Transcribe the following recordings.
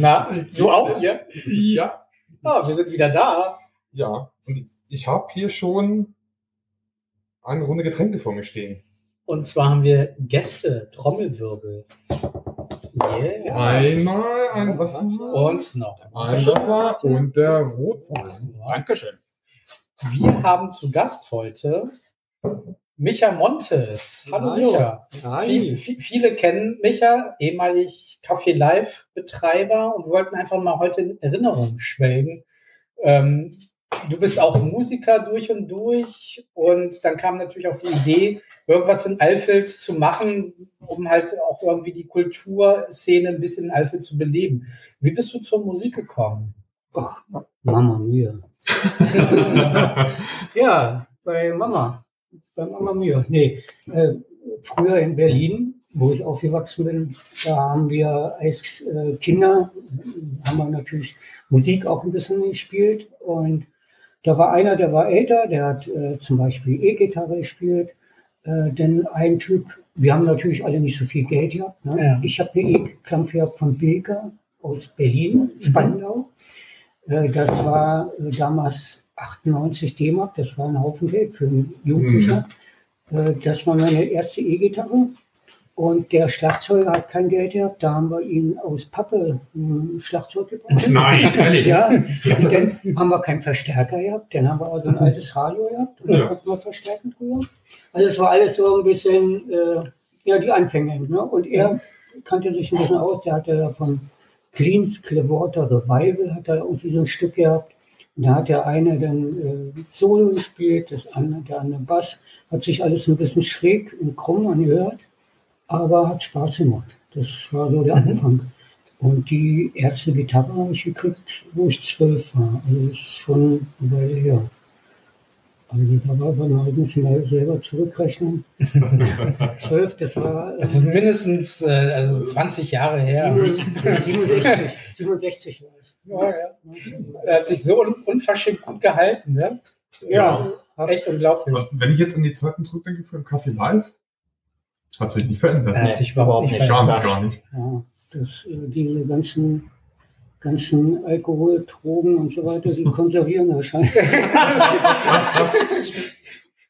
Na. Du auch hier? Ja. Ah, wir sind wieder da. Ja. Und ich habe hier schon eine Runde Getränke vor mir stehen. Und zwar haben wir Gäste, Trommelwirbel. Yeah. Einmal ein Wasser. Und noch. Ein Wasser und der Rotwein. Dankeschön. Wir haben zu Gast heute Micha Montes. Hallo, Hallo. Micha. Viel, viel, viele kennen Micha, ehemalig Café Live Betreiber und wollten einfach mal heute in Erinnerung schwelgen. Ähm, du bist auch Musiker durch und durch und dann kam natürlich auch die Idee, irgendwas in Alfeld zu machen, um halt auch irgendwie die Kulturszene ein bisschen in Alfeld zu beleben. Wie bist du zur Musik gekommen? Ach, Mama mia. ja, bei Mama. Bei Mama mia. Nee, äh, früher in Berlin, wo ich aufgewachsen bin, da haben wir als äh, Kinder, haben wir natürlich Musik auch ein bisschen gespielt. Und da war einer, der war älter, der hat äh, zum Beispiel E-Gitarre gespielt. Äh, denn ein Typ, wir haben natürlich alle nicht so viel Geld gehabt. Ne? Ja. Ich habe eine E-Klampfe gehabt von Bilka aus Berlin, Spandau. Äh, Das war äh, damals 98 D-Mark, das war ein Haufen Geld für einen Jugendlicher. Äh, Das war meine erste E-Gitarre. Und der Schlagzeuger hat kein Geld gehabt, da haben wir ihn aus Pappe ein Schlagzeug gebaut. Nein, ehrlich. Ja, und dann haben wir keinen Verstärker gehabt, dann haben wir also ein altes Radio gehabt und dann Ja. konnten wir verstärken drüber. Also es war alles so ein bisschen, äh, ja, die Anfänge. Ne? Und er kannte sich ein bisschen aus, der hatte ja von Cleans Clearwater Revival, hat er irgendwie so ein Stück gehabt. Und da hat der eine dann äh, Solo gespielt, das andere, der andere Bass. Hat sich alles ein bisschen schräg und krumm angehört, aber hat Spaß gemacht. Das war so der Mhm. Anfang. Und die erste Gitarre habe ich gekriegt, wo ich zwölf war. Also das ist schon eine Weile her. Also da war man halt muss ich mal selber zurückrechnen. zwölf, das war Das ist mindestens äh, also 20 Jahre her. 67, 67 war es. Ja, ja. Er hat sich so un unverschämt gut gehalten, ne? Ja, Echt unglaublich. Was, wenn ich jetzt an die Zeiten zurückdenke für ein Café Live, hat sich nicht verändert. Er hat sich überhaupt nicht Gar verändert. nicht, gar nicht. ja das, äh, diese ganzen, ganzen Alkohol, Drogen und so weiter, die konservieren wahrscheinlich.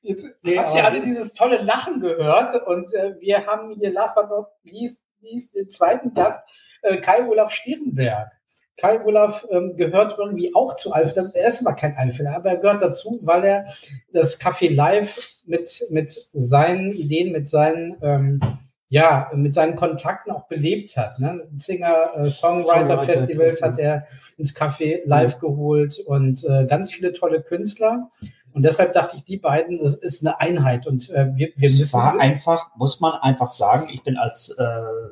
Jetzt Nee, habt ihr alle dieses tolle Lachen gehört und äh, wir haben hier last but not least, least den zweiten Gast, äh, Kai Olaf Stierenberg. Kai Olaf ähm, gehört irgendwie auch zu Alfred. Er ist aber kein Alfred, aber er gehört dazu, weil er das Café Live mit, mit seinen Ideen, mit seinen, ähm, ja, mit seinen Kontakten auch belebt hat. Ne? Singer, äh, Songwriter Festivals hat er ins Café Live geholt und äh, ganz viele tolle Künstler. Und deshalb dachte ich, die beiden, das ist eine Einheit. Und äh, wir, wir Es müssen. war einfach, muss man einfach sagen, ich bin als äh,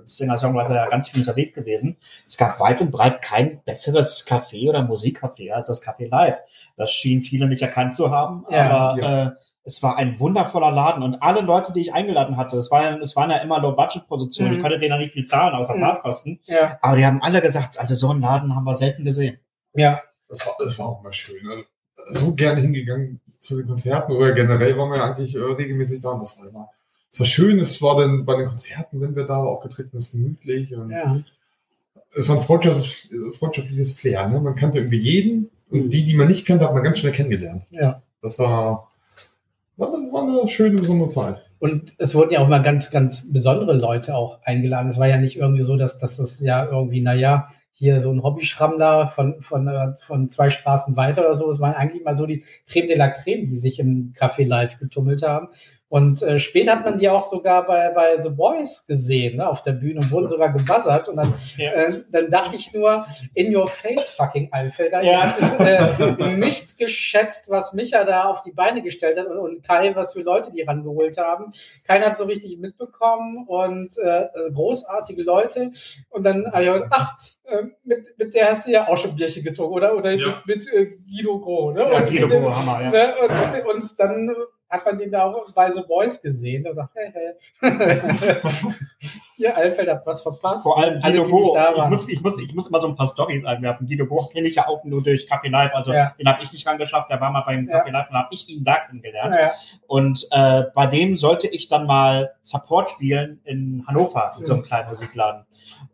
Singer-Songwriter ja ganz viel unterwegs gewesen. Es gab weit und breit kein besseres Café oder Musikcafé als das Café Live. Das schienen viele nicht erkannt zu haben, Ja, aber Äh, es war ein wundervoller Laden und alle Leute, die ich eingeladen hatte, es, war, es waren ja immer Low-Budget-Produktionen, Mhm. ich konnte denen ja nicht viel zahlen, außer Mhm. Fahrtkosten, ja, aber die haben alle gesagt, also so einen Laden haben wir selten gesehen. ja, Das war, das war auch immer schön. Ne? So gerne hingegangen zu den Konzerten oder generell waren wir ja eigentlich äh, regelmäßig da und das war immer. Es war schön, es war dann bei den Konzerten, wenn wir da aufgetreten ist, gemütlich. Und ja. Es war ein freundschaftliches, freundschaftliches Flair. Ne? Man kannte irgendwie jeden und die, die man nicht kannte, hat man ganz schnell kennengelernt. ja. Das war, war, war eine schöne, besondere Zeit. Und es wurden ja auch mal ganz, ganz besondere Leute auch eingeladen. Es war ja nicht irgendwie so, dass, dass es ja irgendwie, naja, hier so ein Hobbyschrammler von, von, äh, von zwei Straßen weiter oder so. Es waren eigentlich mal so die Creme de la Creme, die sich im Café Live getummelt haben. Und äh, später hat man die auch sogar bei, bei The Boys gesehen, ne, auf der Bühne und wurden sogar gebuzzert. Und dann, Ja. äh, dann dachte ich nur, in your face fucking Alfelder. Ja. Ihr habt es äh, nicht geschätzt, was Micha da auf die Beine gestellt hat und, und Kai, was für Leute die rangeholt haben. Keiner hat so richtig mitbekommen und äh, großartige Leute. Und dann habe ich gedacht, ach, äh, mit, mit der hast du ja auch schon Bierchen getrunken, oder? Oder Ja. mit, mit äh, Guido Gro, ne? Ja, Guido mit dem- Gro, Hammer, ja. Ne? Und, und dann hat man den da auch bei The Boys gesehen hey. Ihr Alfeld habt was verpasst. Vor allem Alle, Guido Bo. Ich muss, ich, muss, ich muss immer so ein paar Stories einwerfen. Guido Bo kenne ich ja auch nur durch Café Live. Also Ja. den habe ich nicht rangeschafft. Der war mal beim Ja. Café Live und habe ich ihn da kennengelernt. Ja, Und äh, bei dem sollte ich dann mal Support spielen in Hannover, in so einem kleinen Musikladen.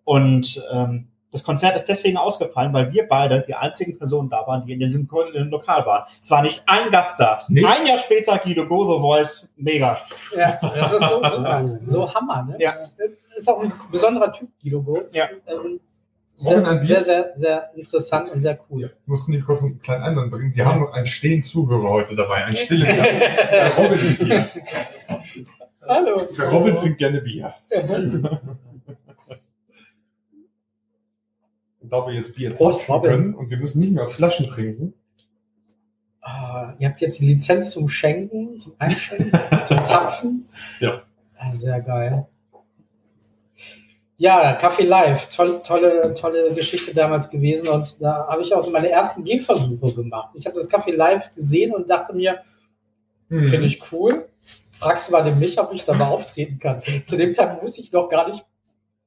Und ähm, das Konzert ist deswegen ausgefallen, weil wir beide die einzigen Personen da waren, die in diesem Lokal waren. Es war nicht ein Gast da. Nee. Ein Jahr später Guido Go, The Voice, mega. ja, das ist so, so, so Hammer, ne? Ja. Das ist auch ein besonderer Typ, Guido Go. Ja. Ähm, sehr, sehr, sehr, sehr interessant und sehr cool. Ich muss nicht kurz einen kleinen Einwand bringen. Wir haben noch einen stillen Zuhörer heute dabei, einen stillen Gast. Der Robin ist hier. Hallo. Der Robin trinkt gerne Bier. Und da wir jetzt Bier zapfen Robin. können und wir müssen nicht mehr aus Flaschen trinken, Ah, ihr habt jetzt die Lizenz zum Schenken, zum Einschenken, zum Zapfen. Ja. Ah, sehr geil. Ja, Kaffee Live, toll, tolle, tolle Geschichte damals gewesen und da habe ich auch so meine ersten Gehversuche gemacht. Ich habe das Kaffee Live gesehen und dachte mir, Mhm. finde ich cool. Fragst du mal den mich, ob ich da mal auftreten kann. Zu dem Zeitpunkt wusste ich noch gar nicht,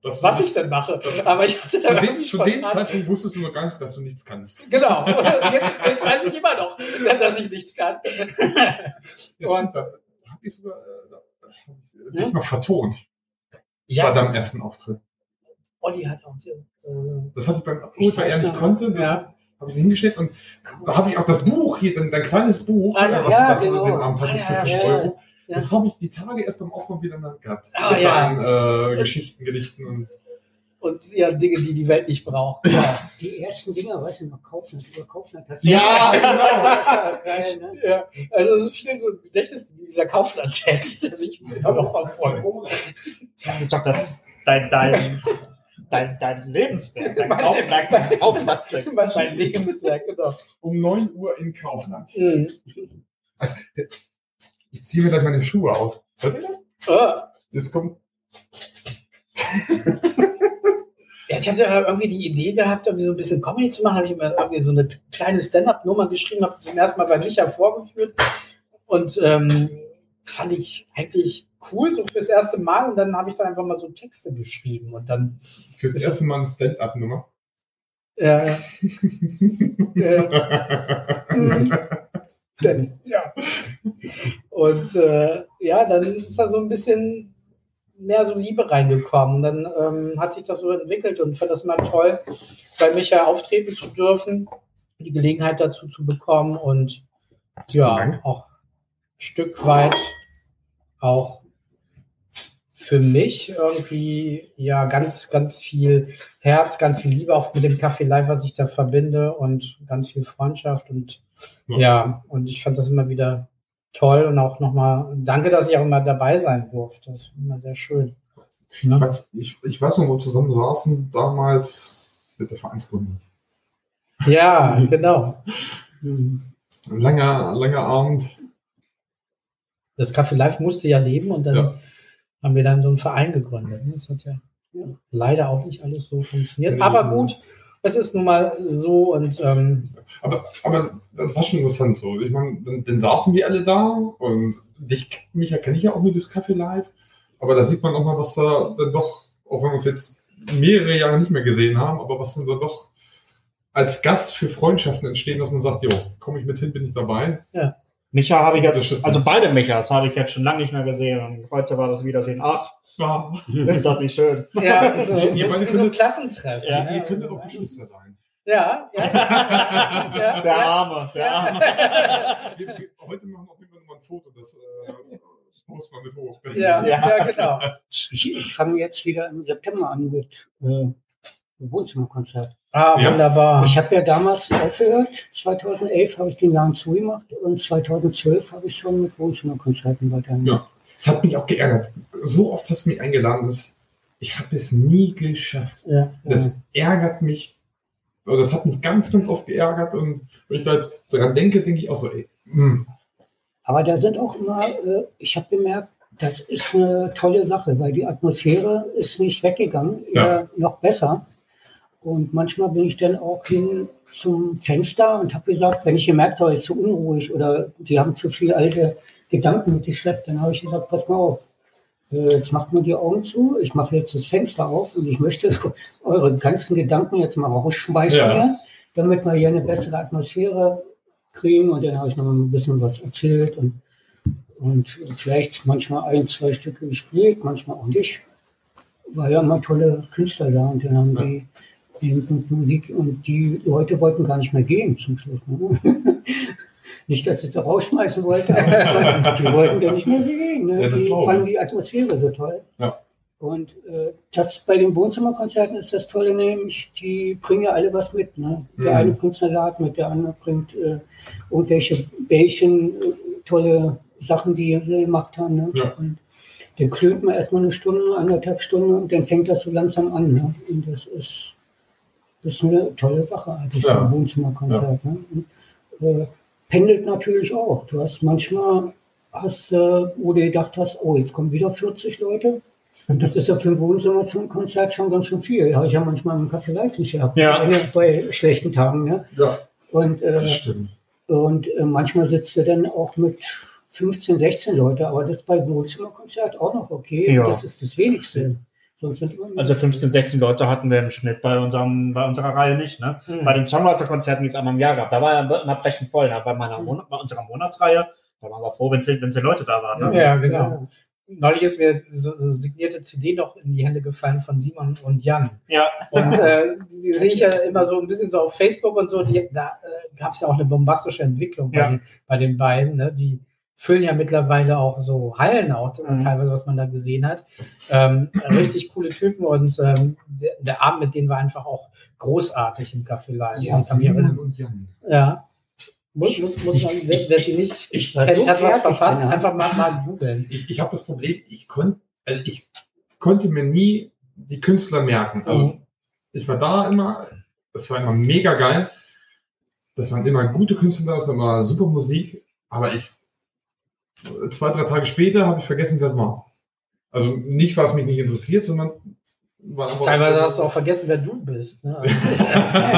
das was ich denn mache. Aber ich hatte da Zu, dem, irgendwie zu dem Zeitpunkt wusstest du noch gar nicht, dass du nichts kannst. Genau. Jetzt, jetzt weiß ich immer noch, dass ich nichts kann. Ja, Und- da habe ich sogar äh, äh, Ja? dich noch vertont bei Ja, deinem ersten Auftritt. Olli hat auch hier, äh, Das hatte ich beim Abschluss, weil er nicht konnte. Das Ja. habe ich hingestellt und da habe ich auch das Buch hier, dein, dein kleines Buch, ja, was ja, du da genau. für den Abend hattest Ah, für ja, 50 ja, Euro. Ja. Das habe ich die Tage erst beim Aufbau wieder gehabt. Ah, Mit ja. deinen, äh, Geschichten, Gedichten und und ja, Dinge, die die Welt nicht braucht. Ja, Die ersten Dinger, weißt du noch, Kaufland, über Kaufland hat Ja, Das genau. geil, ne? ja. Also es ist viel so Gedächtnis, dieser Kaufland-Text. der mich immer noch mal vor. Das ist doch das, dein, dein, dein, dein Lebenswerk, dein Mein- Aufmerk, dein. Mein, mein Lebenswerk, genau. um 9 Uhr in Kaufland. Mhm. Ich ziehe mir gleich meine Schuhe aus. Hört ihr das? Ah. Das kommt. Ja, ich hatte ja irgendwie die Idee gehabt, irgendwie so ein bisschen Comedy zu machen. Habe ich immer irgendwie so eine kleine Stand-up-Nummer geschrieben, habe zum ersten Mal bei Micha vorgeführt und ähm, fand ich eigentlich cool, so fürs erste Mal. Und dann habe ich da einfach mal so Texte geschrieben und dann, Fürs erste Mal eine Stand-up-Nummer. äh, äh, mhm. ja. Und äh, ja, dann ist da so ein bisschen mehr so Liebe reingekommen. Und dann ähm, hat sich das so entwickelt und fand das mal toll, bei Micha auftreten zu dürfen, die Gelegenheit dazu zu bekommen und ja, auch ein Stück weit auch für mich irgendwie ja ganz, ganz viel Herz, ganz viel Liebe auch mit dem Café Live, was ich da verbinde und ganz viel Freundschaft und Ja. ja, und ich fand das immer wieder toll und auch nochmal danke, dass ich auch immer dabei sein durfte. Das war immer sehr schön. Ich Ne? weiß, ich, ich weiß noch, wo wir zusammen saßen, damals mit der Vereinsgründung. Ja, genau. Langer, langer Abend. Das Café Live musste ja leben und dann Ja. haben wir dann so einen Verein gegründet. Das hat ja leider auch nicht alles so funktioniert. Aber gut, es ist nun mal so und ähm, Aber, aber das war schon interessant so. Ich meine, dann, dann saßen wir alle da und dich, mich kenne ich ja auch nur das Café Live. Aber da sieht man auch mal, was da dann doch, auch wenn wir uns jetzt mehrere Jahre nicht mehr gesehen haben, aber was dann da doch als Gast für Freundschaften entstehen, dass man sagt, jo, komme ich mit hin, bin ich dabei. Micha habe ich jetzt, also beide Michas habe ich jetzt schon lange nicht mehr gesehen und heute war das Wiedersehen. Ach, Ja, ist das nicht schön? ja, so, Ihr beide wie so ein Klassentreffen. Ja, ne? ihr könntet auch Geschwister sein. Ja, ja. ja, Der. Arme, der Arme. Heute machen wir auf jeden Fall nochmal ein Foto, das äh, posten wir mit hoch. Ja, ja, genau. Ich, ich fange jetzt wieder im September an mit äh, Wohnzimmerkonzert. Ah, Ja. wunderbar. Ich habe ja damals aufgehört. 2011 habe ich den Laden zugemacht und 2012 habe ich schon mit Wohnzimmerkonzerten weitergemacht. Ja. Das hat mich auch geärgert. So oft hast du mich eingeladen, dass ich habe es nie geschafft. ja, ja. Das ärgert mich, das hat mich ganz, ganz oft geärgert und wenn ich da jetzt dran denke, denke ich auch so, ey, hm, Aber da sind auch immer, äh, ich habe gemerkt, das ist eine tolle Sache, weil die Atmosphäre ist nicht weggegangen, Ja. eher noch besser. Und manchmal bin ich dann auch hin zum Fenster und habe gesagt, wenn ich gemerkt habe, es ist zu unruhig oder die haben zu viele alte Gedanken mit geschleppt, dann habe ich gesagt, pass mal auf, Äh, Jetzt macht man die Augen zu, ich mache jetzt das Fenster auf und ich möchte eure ganzen Gedanken jetzt mal rausschmeißen, Ja. hier, damit wir hier eine bessere Atmosphäre kriegen. Und dann habe ich noch ein bisschen was erzählt und, und vielleicht manchmal ein, zwei Stücke gespielt, manchmal auch nicht. War ja immer tolle Künstler da und dann haben die eben mit Musik und die Leute wollten gar nicht mehr gehen zum Schluss. Ne? Nicht, dass ich da rausschmeißen wollte, aber die wollten ja nicht mehr gehen. Ne? Ja, die fanden die Atmosphäre so toll. Ja. Und äh, das bei den Wohnzimmerkonzerten ist das Tolle, nämlich die bringen ja alle was mit. Ne? Der Mhm. eine bringt Salat mit, der andere bringt äh, irgendwelche Bällchen, äh, tolle Sachen, die sie gemacht haben. Ne? Ja. Und dann klönt man erstmal eine Stunde, anderthalb Stunden und dann fängt das so langsam an. Ne? Und das ist, ist eine tolle Sache eigentlich, Ja. so ein Wohnzimmerkonzert. Ne? Und, äh, pendelt natürlich auch. Du hast manchmal, hast, äh, wo du gedacht hast, oh, jetzt kommen wieder 40 Leute. Und das ist ja für ein Wohnzimmer zum Konzert schon ganz schön viel. Habe ich ja manchmal im Café Live nicht gehabt. Ja. Bei, bei schlechten Tagen. Ne? Ja, Und, äh, das stimmt. und äh, manchmal sitzt du dann auch mit 15, 16 Leute, aber das ist bei Wohnzimmerkonzert auch noch okay. Ja. Das ist das Wenigste. Also 15, 16 Leute hatten wir im Schnitt bei, unserem, bei unserer Reihe nicht. Ne? Mhm. Bei den Songwriter-Konzerten, die es einmal im Jahr gab, da war ja immer brechend voll. Ne? Bei, meiner Mhm. Bei unserer Monatsreihe, da waren wir froh, wenn zehn, wenn zehn Leute da waren. Ne? Ja, genau. Neulich ist mir so eine signierte CD noch in die Hände gefallen von Simon und Jan. Ja. Und äh, die sehe ich ja immer so ein bisschen so auf Facebook und so. Die, da äh, gab es ja auch eine bombastische Entwicklung bei, Ja. den, bei den beiden. Ne? Die füllen ja mittlerweile auch so Hallen auch, Mhm. teilweise, was man da gesehen hat. Ähm, richtig coole Typen und ähm, der, der Abend mit denen war einfach auch großartig im Café Live. Ja, ja. Muss, muss, muss man, wer, wer sie nicht ich kennt, so hat was verpasst, danach. einfach mal, mal googeln. Ich, ich habe das Problem, ich konnte, also ich konnte mir nie die Künstler merken. Also Mhm. ich war da immer, das war immer mega geil. Das waren immer gute Künstler, das war immer super Musik, aber ich zwei, drei Tage später habe ich vergessen, wer es war. Also nicht, was mich nicht interessiert, sondern Teilweise hast du auch vergessen, wer du bist. Ne?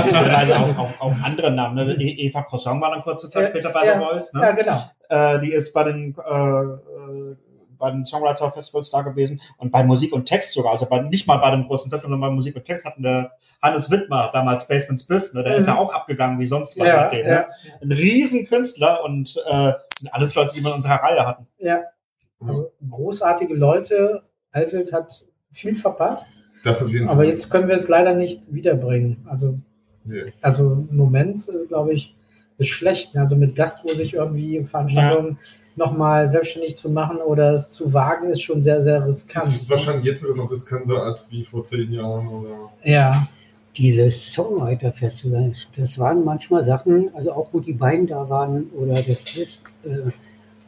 Teilweise auch, auch, auch andere Namen. Ne? E- Eva Croissant war dann kurze Zeit Ja, später bei ja. The Voice. Ne? ja, genau. Äh, die ist bei den, äh, äh, bei den Songwriter-Festivals da gewesen und bei Musik und Text sogar. Also bei, nicht mal bei dem großen Festival, sondern bei Musik und Text hatten der Hannes Wittmer, damals Spaceman Spiff, ne? der Mhm. ist ja auch abgegangen wie sonst was Ja, seitdem. ja, Ne? Ein riesen Künstler und äh, sind alles Leute, die wir in unserer Reihe hatten. ja. Also großartige Leute. Alfred hat viel verpasst, Das auf jeden Fall. aber jetzt können wir es leider nicht wiederbringen. Also, Nee. also im Moment, äh, glaube ich, ist schlecht. ne? Also mit Gastro sich irgendwie Veranstaltungen nochmal selbstständig zu machen oder es zu wagen, ist schon sehr, sehr riskant. Das ist wahrscheinlich jetzt sogar noch riskanter als wie vor zehn Jahren oder. Ja, Diese Songwriter-Festivals, das waren manchmal Sachen, also auch wo die beiden da waren oder das Quiz, äh,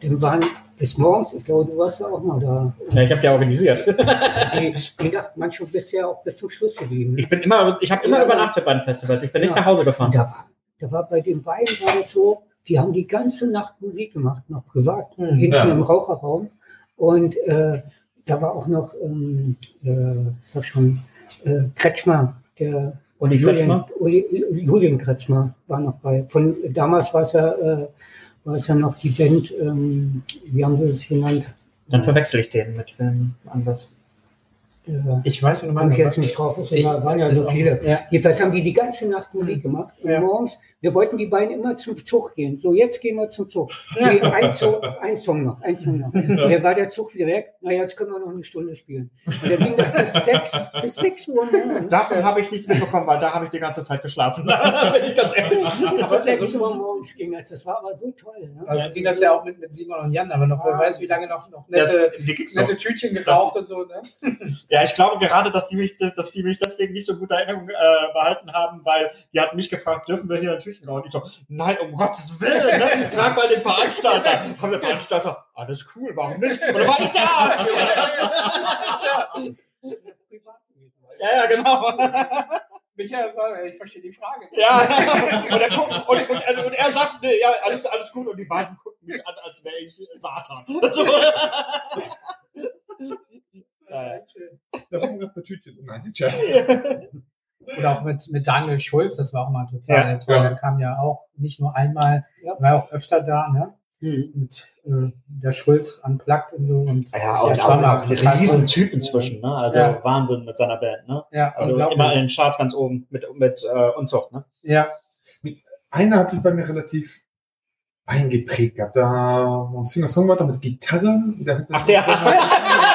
dann waren bis morgens, ich glaube, du warst ja auch mal da. Ja, ich habe die organisiert. Die, die dachten, manchmal bist du ja auch bis zum Schluss geblieben. Ich bin immer, ich habe immer übernachtet bei den Festivals. Ich bin nicht Ja. nach Hause gefahren. da war, da war bei den beiden war es so, die haben die ganze Nacht Musik gemacht, noch privat, Mhm. hinten Ja. im Raucherraum. Und äh, da war auch noch, ähm, äh, sag schon, äh, Kretschmer, der Uli Kretschmer? Julian, Uli, Julian Kretschmer war noch bei. Von damals war es ja, äh, war es ja noch die Band, ähm, wie haben sie es genannt? Dann verwechsel ich den mit wem anders. Ich weiß, wie Komme ich jetzt nicht drauf, es Ich- waren ja ist so viele. Ja. Jedenfalls haben die die ganze Nacht Musik gemacht. Und Ja. morgens, wir wollten die beiden immer zum Zug gehen. So, jetzt gehen wir zum Zug. Nee, ein, Zug ein Song noch, ein Song noch. Und dann war der Zug wieder weg. Na, jetzt können wir noch eine Stunde spielen. Und dann ging das bis sechs, bis sechs Uhr morgens. Davon habe ich nichts mitbekommen, weil da habe ich die ganze Zeit geschlafen. Bin ich ganz ehrlich. bis sechs Uhr morgens ging das. Das war aber so toll. Ne? Also ging das ja auch mit, mit Simon und Jan, aber noch wer Ah. weiß, wie lange noch, noch Das, nette, noch. nette Tütchen geraucht und so. Ne? Ja, ich glaube gerade, dass die mich, dass die mich deswegen nicht so gute Erinnerung äh, behalten haben, weil die hatten mich gefragt, dürfen wir hier ein Tütchen rauchen? Ich so, nein, um Gottes Willen, ne? frag mal den Veranstalter. Kommt der Veranstalter, alles cool, warum nicht? Oder war ich der Arzt? ja, ja, genau. Michael sagt, ich verstehe die Frage. Ja, und er, guckt, und, und, und er sagt, nee, ja, alles, alles gut, und die beiden gucken mich an, als wäre ich Satan. So. Ja, ja. Da wir gerade bei Tütchen. Nein. Oder auch mit, mit Daniel Schulz, das war auch mal total Ja, toll. ja. Der kam ja auch nicht nur einmal, Ja. war auch öfter da. Ne? Und äh, der Schulz unplugged und so. Und Ja, der und Schwamm auch auch ein Riesentyp inzwischen, ne? Also Ja. Wahnsinn mit seiner Band, ne? Ja, Also immer in den Charts ganz oben mit, mit äh, Unzucht, ne? Ja, Einer hat sich bei mir relativ eingeprägt gehabt. Da war ein Singer-Songwriter mit Gitarre. Der hat Ach, der-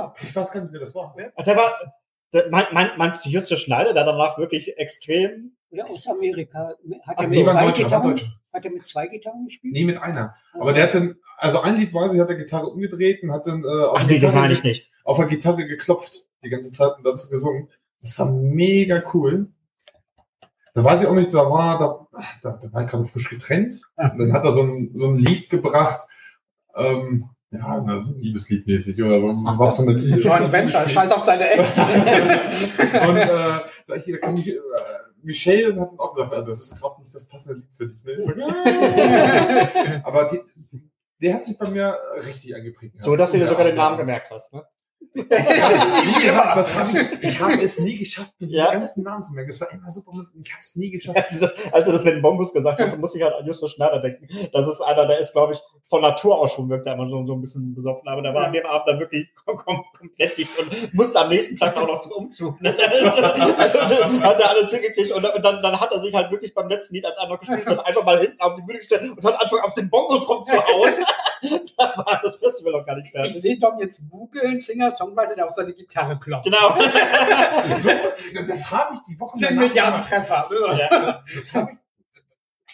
ja, genau. Ich weiß gar nicht, wer das war. Ach, Der war, der, mein, mein, meinst du Justus Schneider, der danach wirklich extrem Oder aus Amerika. Hat Ach, er mit zwei ein Gitarren? Deutscher. Hat er mit zwei Gitarren gespielt? Nee, mit einer. Aber der hat dann, also ein Lied weiß ich, hat der Gitarre umgedreht und hat dann äh, auf, Ach Gitarre, ich nicht. auf der Gitarre geklopft die ganze Zeit und dazu gesungen. Das war mega cool. Da weiß ich auch nicht, da war, da, da, da war ich gerade frisch getrennt. Und dann hat er so ein, so ein Lied gebracht, ähm, ja, na, so ein Liebeslied mäßig oder so. Was von der Liebe. Joint Venture, scheiß auf deine Ex. und äh, da, ich, äh, Michelle hat auch gesagt, ah, das ist gerade nicht das passende Lied für dich. Ne? Ich so, "Ja." Aber die, der hat sich bei mir richtig eingeprägt. So, dass du dir sogar den. Namen gemerkt hast, ne? Wie gesagt, das hab ich, ich habe es nie geschafft, mir diese Ja. ganzen Namen zu merken. Das war immer super, ich habe es nie geschafft. Als, du- als du das mit den Bongos gesagt hast, muss ich halt an Justus Schneider denken. Das ist einer, der ist, glaube ich, von Natur aus schon wirkt er immer so, so ein bisschen besoffen, aber der war an dem Abend dann wirklich kom kom komplett dicht und musste am nächsten Tag auch noch zum Umzug. Ne? Also hat er alles hingekriegt und, und dann, dann hat er sich halt wirklich beim letzten Lied, als er noch gespielt hat, einfach mal hinten auf die Bühne gestellt und hat angefangen auf den Bongos rumzuhauen. da war das Festival noch gar nicht Ich fertig. sehe Dom jetzt googeln, Singer, Songwriter, der auf seine Gitarre klopft. Genau. So, das habe ich die Woche 10 danach Milliarden gemacht. Treffer. Ja. Das habe ich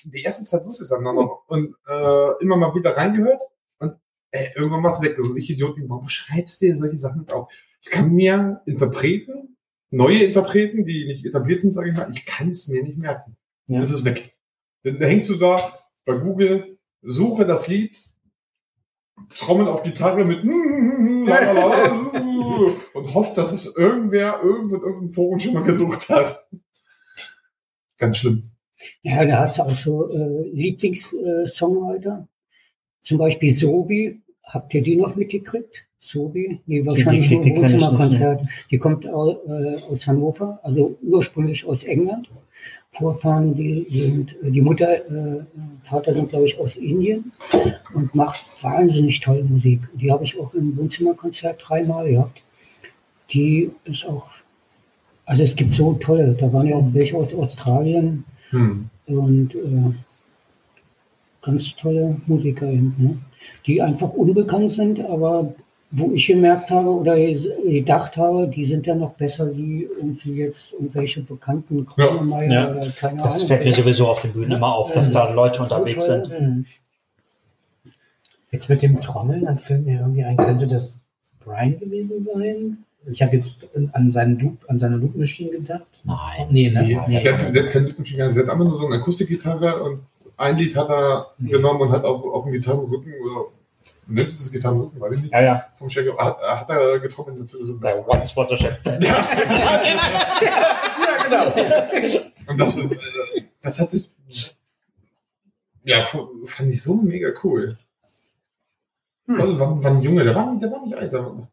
die erste Zeit wusste ich es dann noch und äh, immer mal wieder reingehört und ey, irgendwann war es weg. Also ich Idiot, warum schreibst du dir solche Sachen auf? Ich kann mir Interpreten, neue Interpreten, die nicht etabliert sind, sage ich mal, ich kann es mir nicht merken. Ja. Es ist weg. Dann hängst du da bei Google, suche das Lied, trommel auf Gitarre mit und hoffst, dass es irgendwer irgendwo in irgendeinem Forum schon mal gesucht hat. Ganz schlimm. Ja, da hast du auch so äh, Lieblings-Songwriter. Zum Beispiel Sobi. Habt ihr die noch mitgekriegt? Sobi? Nee, wahrscheinlich die- nur die nicht, Wohnzimmerkonzert. Die kommt au- äh, aus Hannover, also ursprünglich aus England. Vorfahren, die sind, äh, die Mutter, äh, Vater sind, glaube ich, aus Indien und macht wahnsinnig tolle Musik. Die habe ich auch im Wohnzimmerkonzert dreimal gehabt. Die ist auch, also es gibt so tolle, da waren ja auch welche aus Australien, Hm. und äh, ganz tolle Musiker, eben, ne? die einfach unbekannt sind, aber wo ich gemerkt habe oder gedacht habe, die sind ja noch besser wie irgendwie jetzt irgendwelche bekannten Kronemeyer Ja. oder keine Das Ahnung. fällt mir sowieso auf den Bühnen immer auf, dass da Leute unterwegs toll. sind. Mhm. Jetzt mit dem Trommeln, dann fällt mir irgendwie ein, könnte das Brian gewesen sein? Ich habe jetzt an seinen Loop, an seine Loop Machine gedacht. Nein. Nee, ne? Nee, Nee. Der, hat- keine Rhythmusgitarre, der hat einfach nur so eine Akustikgitarre und ein Lied hat er genommen und hat auf, auf dem Gitarrenrücken oder nennst du das Gitarrenrücken, weiß ich nicht, Ja, ja. vom Shaggy, hat, hat er getrommelt dazu gesungen. Bei Once Was a Ship. Ja, genau. Und das, äh, das hat sich, ja, fand ich so mega cool. Hm. Also, war, war ein Junge, der war nicht, der war nicht alt, der war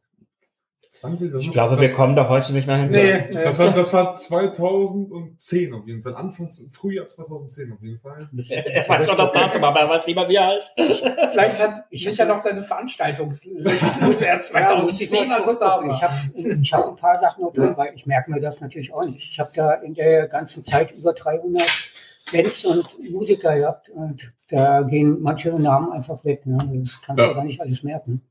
20. Das Ich glaube, das, wir kommen da heute nicht mehr hin. Nee. Das war, das war 2010 auf jeden Fall. Anfang, Frühjahr 2010 auf jeden Fall. Er weiß noch das Datum, aber er weiß nicht mehr, wie er heißt. Vielleicht hat Ich Micha noch seine Veranstaltungsliste, muss er Ja, muss ich 2010 mal als da. Ich war. habe ich hab ein paar Sachen noch drin, weil ich merke mir das natürlich auch nicht. Ich habe da in der ganzen Zeit über 300 Bands und Musiker gehabt und da gehen manche Namen einfach weg. Ne? Das kannst du Ja. gar nicht alles merken.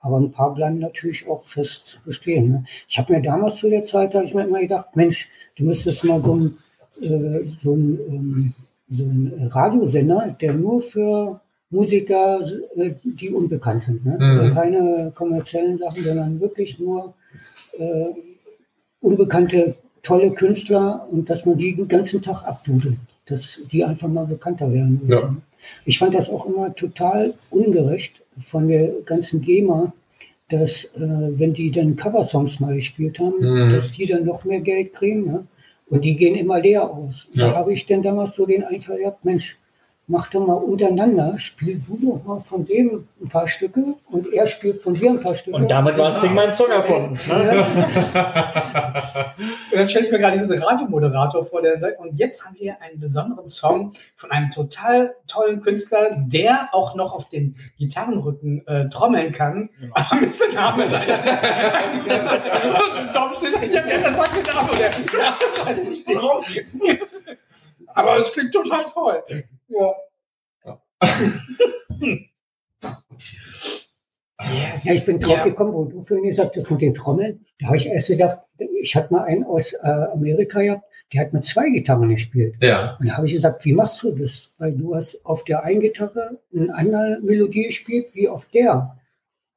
Aber ein paar bleiben natürlich auch fest bestehen. Ne? Ich habe mir damals zu der Zeit, habe ich mir immer gedacht, Mensch, du müsstest mal so ein, äh, so ein, ähm, so ein Radiosender, der nur für Musiker, äh, die unbekannt sind. Ne? Mhm. Also keine kommerziellen Sachen, sondern wirklich nur äh, unbekannte, tolle Künstler und dass man die den ganzen Tag abdudelt, dass die einfach mal bekannter werden. Ja. Ich fand das auch immer total ungerecht von der ganzen GEMA, dass äh, wenn die dann Coversongs mal gespielt haben, Mhm. dass die dann noch mehr Geld kriegen. Ne? Und die gehen immer leer aus. Ja. Da habe ich dann damals so den Einfall gehabt, Mensch, mach doch mal untereinander, spiel du doch mal von dem ein paar Stücke und er spielt von dir ein paar Stücke. Und damit war Sing mein Song erfunden. Ne? Und dann stelle ich mir gerade diesen Radiomoderator vor, der sagt, und jetzt haben wir einen besonderen Song von einem total tollen Künstler, der auch noch auf dem Gitarrenrücken äh, trommeln kann. Genau. Aber mir ist der Name leider. und Tom steht da, ja, wer sagt der Name? Und der, ja, weiß ich nicht. Aber es klingt total toll. Ja. Yes. Ja, ich bin drauf Ja. gekommen, wo du vorhin gesagt hast, mit den Trommeln. Da habe ich erst gedacht, ich hatte mal einen aus äh, Amerika gehabt, der hat mit zwei Gitarren gespielt. Ja. Und da habe ich gesagt, wie machst du das? Weil du hast auf der einen Gitarre eine andere Melodie gespielt wie auf der.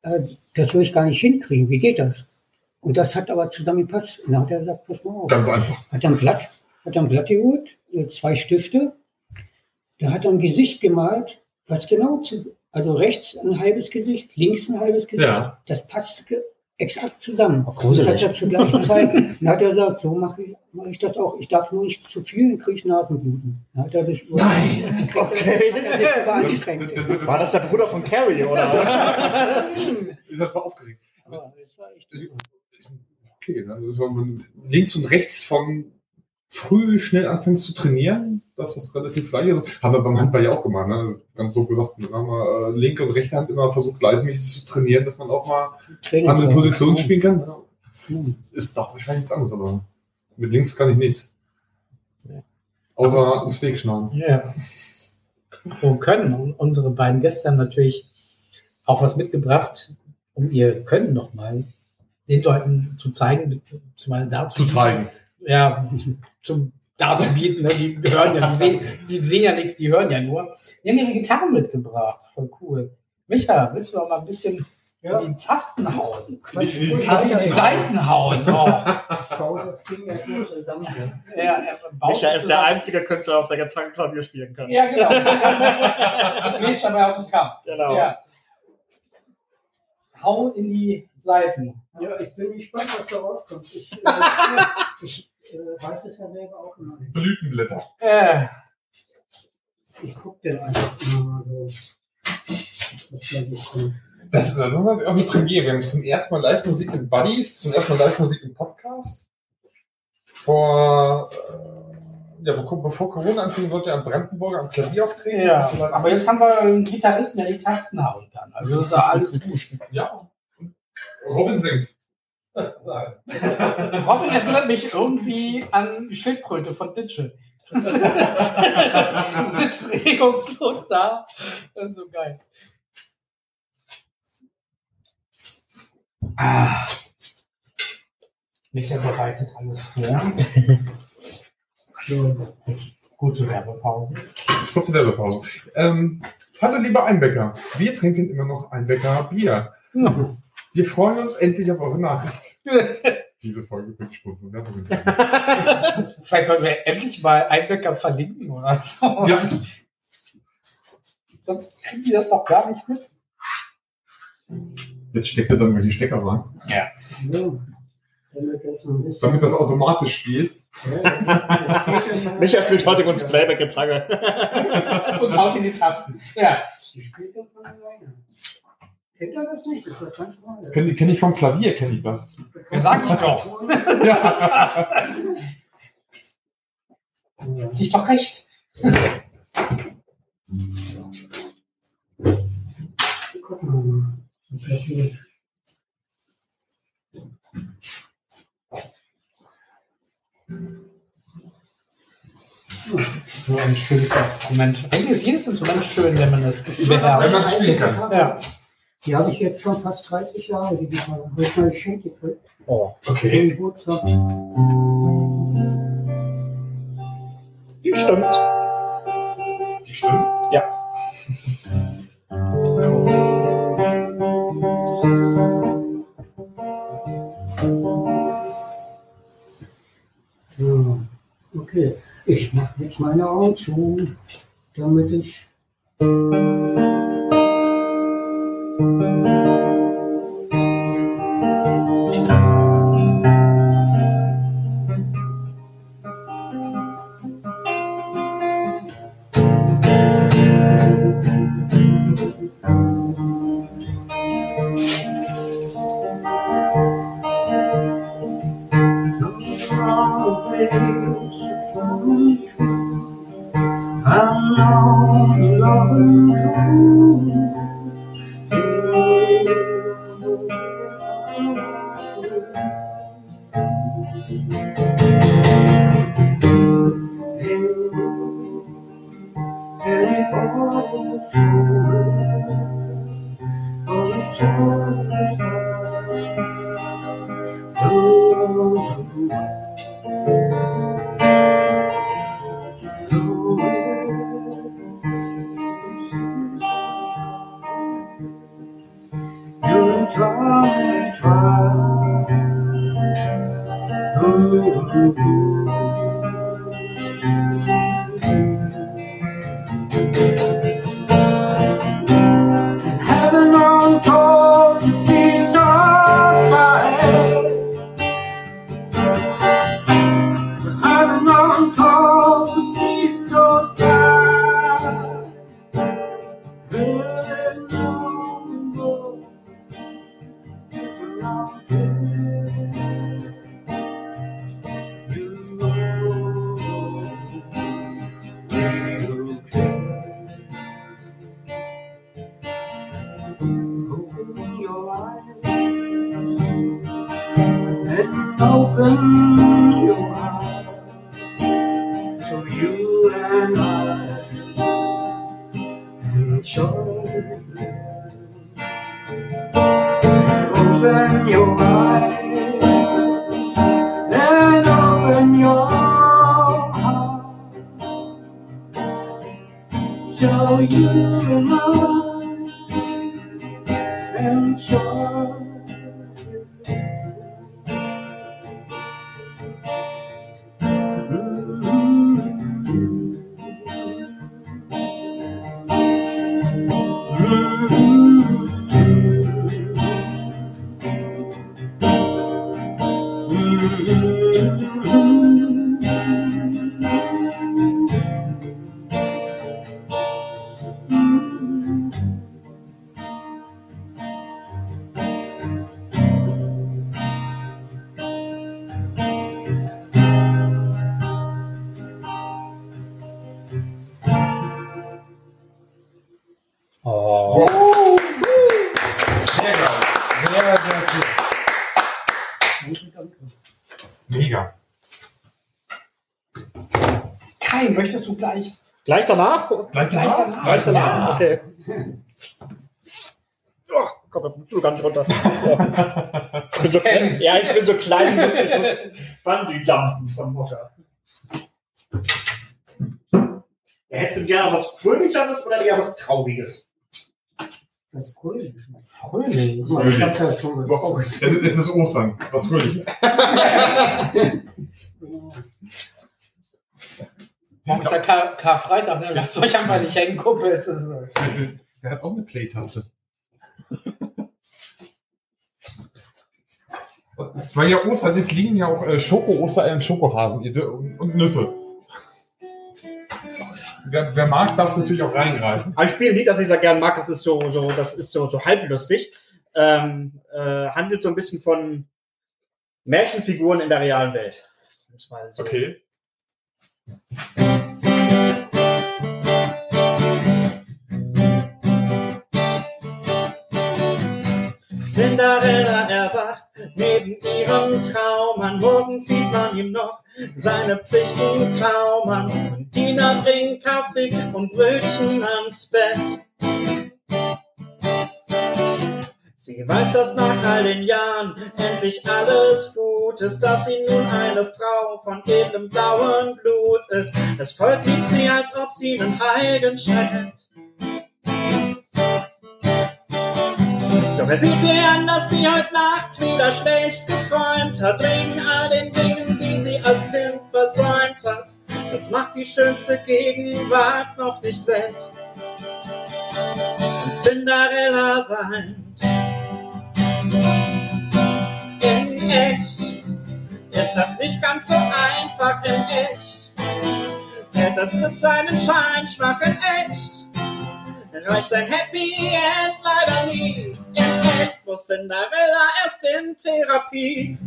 Äh, das will ich gar nicht hinkriegen. Wie geht das? Und das hat aber zusammengepasst. Und dann hat er gesagt, pass mal auf. Ganz einfach. Hat dann Blatt, hat dann Blatt geholt, zwei Stifte. Da hat er ein Gesicht gemalt, was genau zu, also rechts ein halbes Gesicht, links ein halbes Gesicht. Ja. Das passt exakt zusammen. Oh, das hat er zur gleichen Zeit. Dann hat er gesagt, so mache ich, mache ich das auch. Ich darf nur nicht zu viel, dann kriege ich Nasenbluten. Dann hat er sich, Nein, okay. hat er sich. Dann- dann War das der Bruder von Carrie, oder? Ist er zwar aufgeregt. Aber das war echt- Okay, du links und rechts von früh schnell anfängst zu trainieren, das ist relativ leicht. Also, haben wir beim Handball ja auch gemacht, ne? Ganz doof gesagt, dann haben wir äh, linke und rechte Hand immer versucht, gleichmäßig zu trainieren, dass man auch mal Training- andere Positionen spielen kann. Ist doch wahrscheinlich nichts anderes, aber mit links kann ich nichts. Ja. Außer ein Steak schneiden. Ja. Und können. Und unsere beiden Gäste haben natürlich auch was mitgebracht, um ihr Können nochmal den Leuten zu zeigen, zumal dazu Zu zeigen. Ja, zum darzubieten. Ne? Die hören ja, die sehen, die sehen ja nichts, die hören ja nur. Die haben ihre Gitarren mitgebracht. Voll cool. Micha, willst du noch mal ein bisschen Ja. in die Tasten hauen? Die- die In Tasten- die Seiten hauen. Oh. Bau das Ding ja nur zusammen. Ja, er baut Micha ist der zusammen. einzige Künstler, auf der Gitarre Klavier spielen kann. Ja, genau. Du bläst dabei auf den Kamm. Genau. Ja. Hau in die Seiten. Ja, ich bin gespannt, was da rauskommt. Ich, äh, ich äh, weiß es ja selber auch immer nicht. Blütenblätter. Äh, Ich gucke dann einfach immer mal so. Was da so kommt. Das ist also auch eine Premiere. Wir haben zum ersten Mal Live-Musik in Buddies, zum ersten Mal Live-Musik im Podcast. Vor, äh, ja, bevor, bevor Corona anfing, sollte er am Brandenburger am Klavier auftreten. ja, aber jetzt haben wir einen Gitarristen, der die Tasten hauen kann. Also das ist ja alles gut. Ja. Robin singt. Robin erinnert mich irgendwie an Schildkröte von Ditsche. Sitzt regungslos da. Das ist so geil. Ah. Michael bereitet alles vor. So, Gute Werbepause. Kurze Werbepause. Ähm, hallo, lieber Einbecker. Wir trinken immer noch Einbecker Bier. Wir freuen uns endlich auf eure Nachricht. Diese Folge wird gespurt von Werbung. Vielleicht sollten wir endlich mal Einbäcker verlinken oder so. Ja. Sonst kriegen die das doch gar nicht mit. Jetzt steckt er dann mal die Stecker rein. so. Damit das. Damit automatisch spielt. Ja, ja Micha spielt heute uns Playback-Gitarre. Und haut in die Tasten. Ja. Die spielt das von alleine. Kennt ihr das nicht? Ist das ganz neu? Das kenne kenn ich vom Klavier, kenne ich das. Ja, sag ich doch. Ja. Hatte ich doch recht. Guck mal. Okay. So ein schönes Instrument. Eigentlich ist jedes Instrument schön, wenn man das Wenn beherrscht. man spielen kann. Ja. Die habe ich jetzt schon fast 30 Jahre, die Gitarre. Habe ich mal geschenkt gekriegt. Oh. Für Okay. den Geburtstag. Die stimmt. Die stimmt. Ja. Okay. Ich mache jetzt meine Augen zu, damit ich. Oh, gleich? Gleich danach? Gleich danach? Gleich danach? Ja. Okay. Oh, komm vom Stuhl gar nicht runter. Ja. Ich bin so klein, ja, ich bin so klein, ich muss, ich muss Bungee-Jumpen von Mutter. Ja, hättest du gerne was Fröhlicheres oder eher was Trauriges? Das ist fröhlich. Fröhlich. Ich hab's schon gesagt. Es, es ist Ostern, was fröhliches. Morgen ist ja Kar Karfreitag, ne? Lasst euch einfach nicht hängen, Kumpels. Der hat auch eine Play-Taste. Weil ja Ostern ist, liegen ja auch äh, Schoko-Ostereier, Schokohasen ihr- und, und Nüsse. Wer, wer mag, darf natürlich auch reingreifen. Ein Spiel, ein Lied, das ich sehr gern mag, das ist so, so, das ist so, so halblustig. Ähm, äh, handelt so ein bisschen von Märchenfiguren in der realen Welt. So- Okay. Cinderella erwacht neben ihrem Traummann. Morgen sieht man ihm noch seine Pflichten klaumern. Und Diener bringen Kaffee und Brötchen ans Bett. Sie weiß, dass nach all den Jahren endlich alles gut ist, dass sie nun eine Frau von edlem blauen Blut ist. Das Volk liebt sie, als ob sie einen Heiligen schreckt. Doch er sieht ihr an, dass sie heute Nacht wieder schlecht geträumt hat, wegen all den Dingen, die sie als Kind versäumt hat. Das macht die schönste Gegenwart noch nicht wett. Und Cinderella weint. In echt ist das nicht ganz so einfach in echt. Hält das Glück seinen Schein schwach in echt. Reicht ein Happy End leider nie. In echt muss Cinderella erst in Therapie.